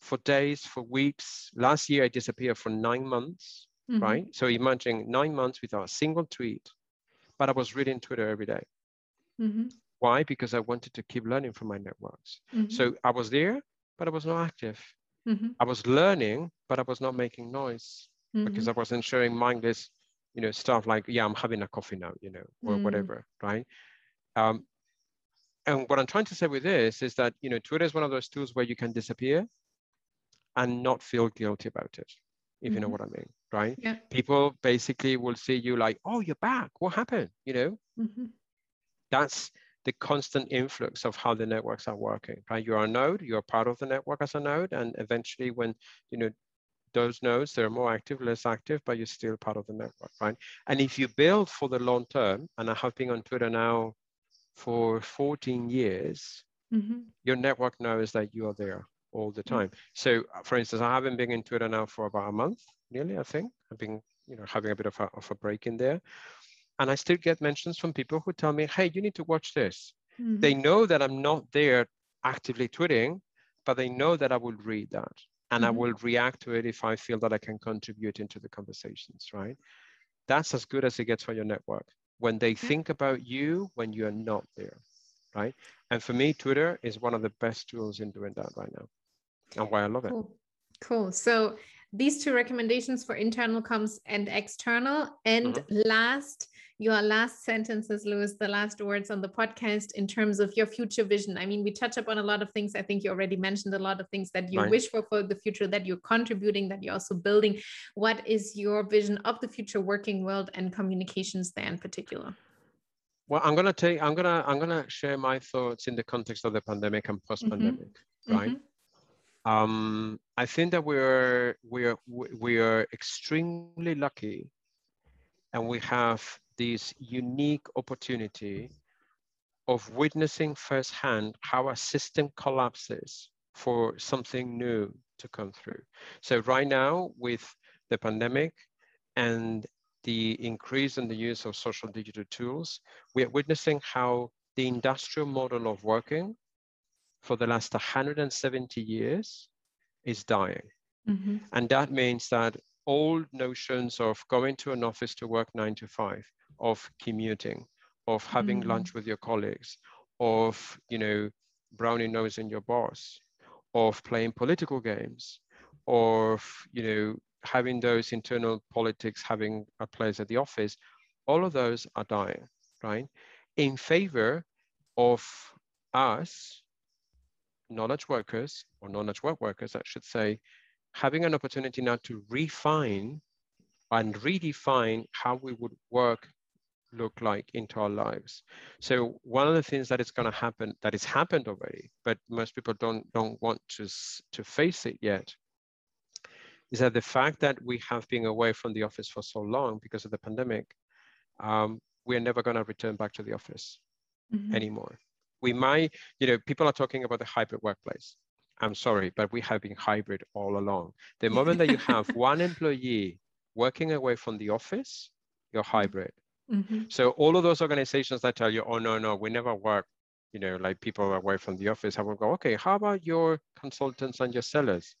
for days, for weeks. Last year, I disappeared for nine months, mm-hmm. right? So imagine nine months without a single tweet, but I was reading Twitter every day. Mm-hmm. Why? Because I wanted to keep learning from my networks. Mm-hmm. So I was there, but I was not active. Mm-hmm. I was learning, but I was not making noise mm-hmm. because I wasn't sharing mindless, you know, stuff like, yeah, I'm having a coffee now, you know, or mm. whatever, right? Um, and what I'm trying to say with this is that, you know, Twitter is one of those tools where you can disappear and not feel guilty about it, if you know mm-hmm. what I mean, right? Yeah. People basically will see you like, oh, you're back. What happened? You know, mm-hmm. that's the constant influx of how the networks are working, right? You're a node, you're part of the network as a node, and eventually when, you know, those nodes, they're more active, less active, but you're still part of the network, right? And if you build for the long term, and I have been on Twitter now for 14 years, mm-hmm. your network knows that you are there all the time. Mm-hmm. So for instance, I haven't been in Twitter now for about a month, nearly, I think. I've been, you know, having a bit of a, of a break in there. And I still get mentions from people who tell me, hey, you need to watch this. Mm-hmm. They know that I'm not there actively tweeting, but they know that I will read that. and mm-hmm. I will react to it if I feel that I can contribute into the conversations, right? That's as good as it gets for your network. When they yeah. think about you when you're not there, right? And for me, Twitter is one of the best tools in doing that right now, and why I love cool. it. Cool. So these two recommendations for internal comms and external. And mm-hmm. last, your last sentences, Luis, the last words on the podcast in terms of your future vision. I mean, we touch upon a lot of things. I think you already mentioned a lot of things that you right. wish for for the future, that you're contributing, that you're also building. What is your vision of the future working world and communications there in particular? Well, I'm gonna take. I'm gonna. I'm gonna share my thoughts in the context of the pandemic and post-pandemic, mm-hmm. right? Mm-hmm um, I think that we're we're we are extremely lucky, and we have this unique opportunity of witnessing firsthand how a system collapses for something new to come through. So right now, with the pandemic and the increase in the use of social digital tools, we are witnessing how the industrial model of working for the last 170 years is dying. Mm-hmm. And that means that old notions of going to an office to work nine to five, of commuting, of having mm-hmm. lunch with your colleagues, of, you know, brownie nosing your boss, of playing political games, of, you know, having those internal politics having a place at the office, all of those are dying, right? In favor of us knowledge workers or knowledge work workers, I should say, having an opportunity now to refine and redefine how we would work look like into our lives. So one of the things that is going to happen, that has happened already, but most people don't don't want to to face it yet, is that the fact that we have been away from the office for so long because of the pandemic, um, we are never going to return back to the office mm-hmm. anymore we might, you know, people are talking about the hybrid workplace. I'm sorry, but we have been hybrid all along. The moment that you have one employee working away from the office, you're hybrid. Mm-hmm. So all of those organizations that tell you, oh no, no, we never work, you know, like people away from the office, I will go, okay, how about your consultants and your sellers?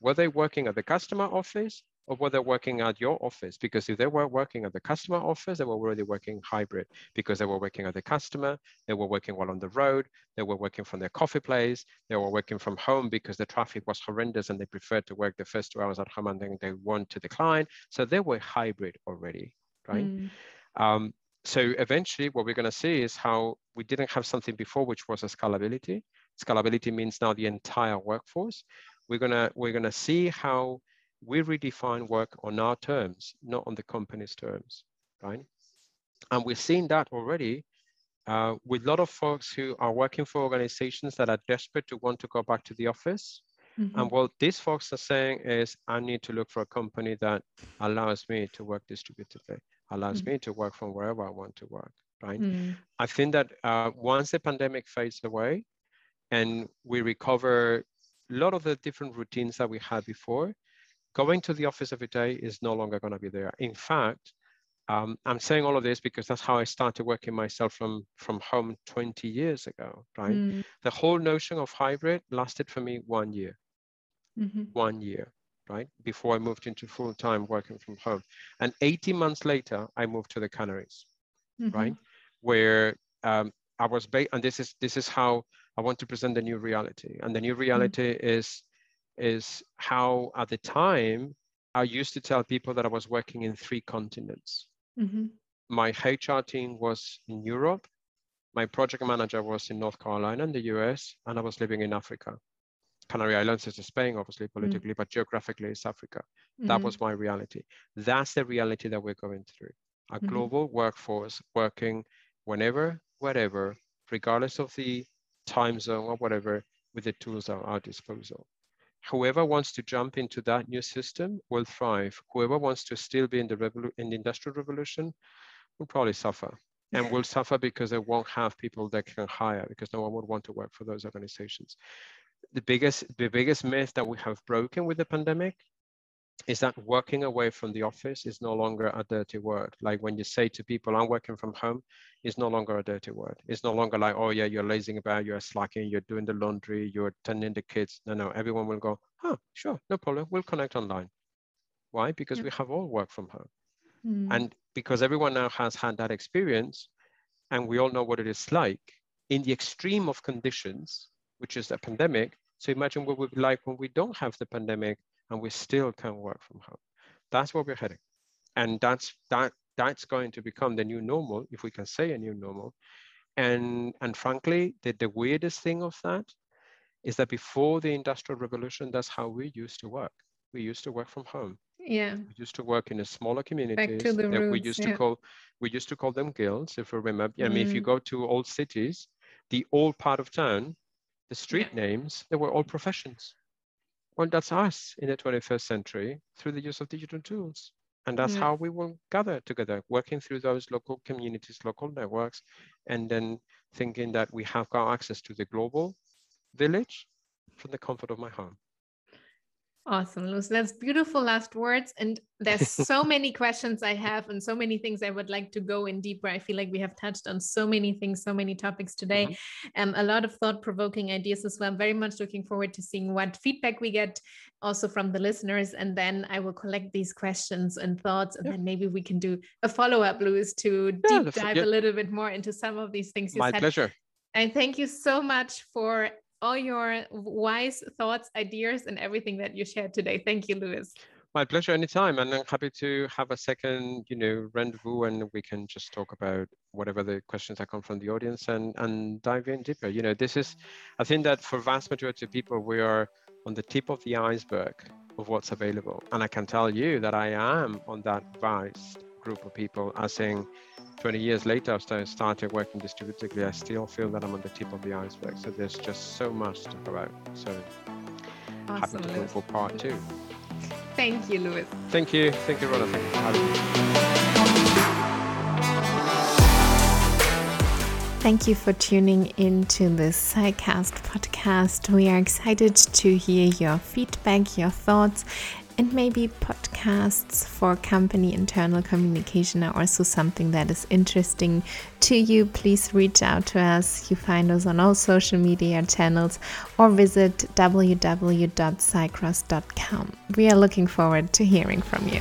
Were they working at the customer office or were they working at your office? Because if they were working at the customer office, they were already working hybrid because they were working at the customer, they were working while on the road, they were working from their coffee place, they were working from home because the traffic was horrendous and they preferred to work the first two hours at home and then they want to decline. So they were hybrid already, right? Mm. Um, so eventually what we're going to see is how we didn't have something before, which was a scalability. Scalability means now the entire workforce. We're gonna we're gonna see how we redefine work on our terms, not on the company's terms, right? And we're seeing that already uh, with a lot of folks who are working for organizations that are desperate to want to go back to the office. Mm-hmm. And what these folks are saying is, I need to look for a company that allows me to work distributedly, allows mm-hmm. me to work from wherever I want to work, right? Mm-hmm. I think that uh, once the pandemic fades away and we recover a lot of the different routines that we had before, going to the office every day is no longer going to be there. In fact, um, I'm saying all of this because that's how I started working myself from, from home 20 years ago, right? Mm. The whole notion of hybrid lasted for me one year, mm-hmm. one year, right? Before I moved into full time working from home. And 18 months later, I moved to the Canaries, mm-hmm. right? Where um, I was based, and this is, this is how I want to present the new reality. And the new reality mm-hmm. is is how at the time I used to tell people that I was working in three continents. Mm-hmm. My HR team was in Europe, my project manager was in North Carolina in the US, and I was living in Africa. Canary Islands is Spain, obviously, politically, mm-hmm. but geographically it's Africa. Mm-hmm. That was my reality. That's the reality that we're going through. A mm-hmm. global workforce working whenever, wherever, regardless of the time zone or whatever, with the tools at our disposal whoever wants to jump into that new system will thrive. Whoever wants to still be in the, revolu- in the industrial revolution will probably suffer and will suffer because they won't have people that can hire because no one would want to work for those organizations. The biggest, the biggest myth that we have broken with the pandemic is that working away from the office is no longer a dirty word. Like when you say to people, I'm working from home, is no longer a dirty word. It's no longer like, oh yeah, you're lazing about, you're slacking, you're doing the laundry, you're tending the kids. No, no, everyone will go, oh, sure, no problem. We'll connect online. Why? Because we have all worked from home. Mm. And because everyone now has had that experience and we all know what it is like in the extreme of conditions, which is a pandemic. So imagine what it would be like when we don't have the pandemic and we still can work from home. That's where we're heading. And that's that that's going to become the new normal, if we can say a new normal. And and frankly, the, the weirdest thing of that is that before the industrial revolution, that's how we used to work. We used to work from home. Yeah. We used to work in a smaller communities that roots, we used yeah. to call we used to call them guilds, if you remember. Mm. I mean, if you mm. go to old cities, the old part of town, the street yeah. names, they were all professions. Well, that's us in the 21st century through the use of digital tools. And that's yeah. how we will gather together, working through those local communities, local networks, and then thinking that we have got access to the global village from the comfort of my home. Awesome, Luis. That's beautiful last words. And there's so many questions I have and so many things I would like to go in deeper. I feel like we have touched on so many things, so many topics today. Mm-hmm. Um, a lot of thought-provoking ideas as well. I'm very much looking forward to seeing what feedback we get also from the listeners. And then I will collect these questions and thoughts. And yeah. then maybe we can do a follow-up, Luis, to yeah, deep dive yeah. a little bit more into some of these things you My said. pleasure. And thank you so much for all your wise thoughts, ideas, and everything that you shared today. Thank you, Luis. My pleasure anytime. And I'm happy to have a second, you know, rendezvous and we can just talk about whatever the questions that come from the audience and, and dive in deeper. You know, this is, I think that for vast majority of people, we are on the tip of the iceberg of what's available. And I can tell you that I am on that vast group of people as saying 20 years later after I started working distributively, I still feel that I'm on the tip of the iceberg. So there's just so much to talk about. So awesome, happy to go for part two. Thank you, Luis. Thank you. Thank you, Rona. Thank you for having me. Thank you for tuning in to this Cycross podcast. We are excited to hear your feedback, your thoughts, and maybe podcasts for company internal communication are also something that is interesting to you. Please reach out to us. You find us on all social media channels or visit www.cycross.com. We are looking forward to hearing from you.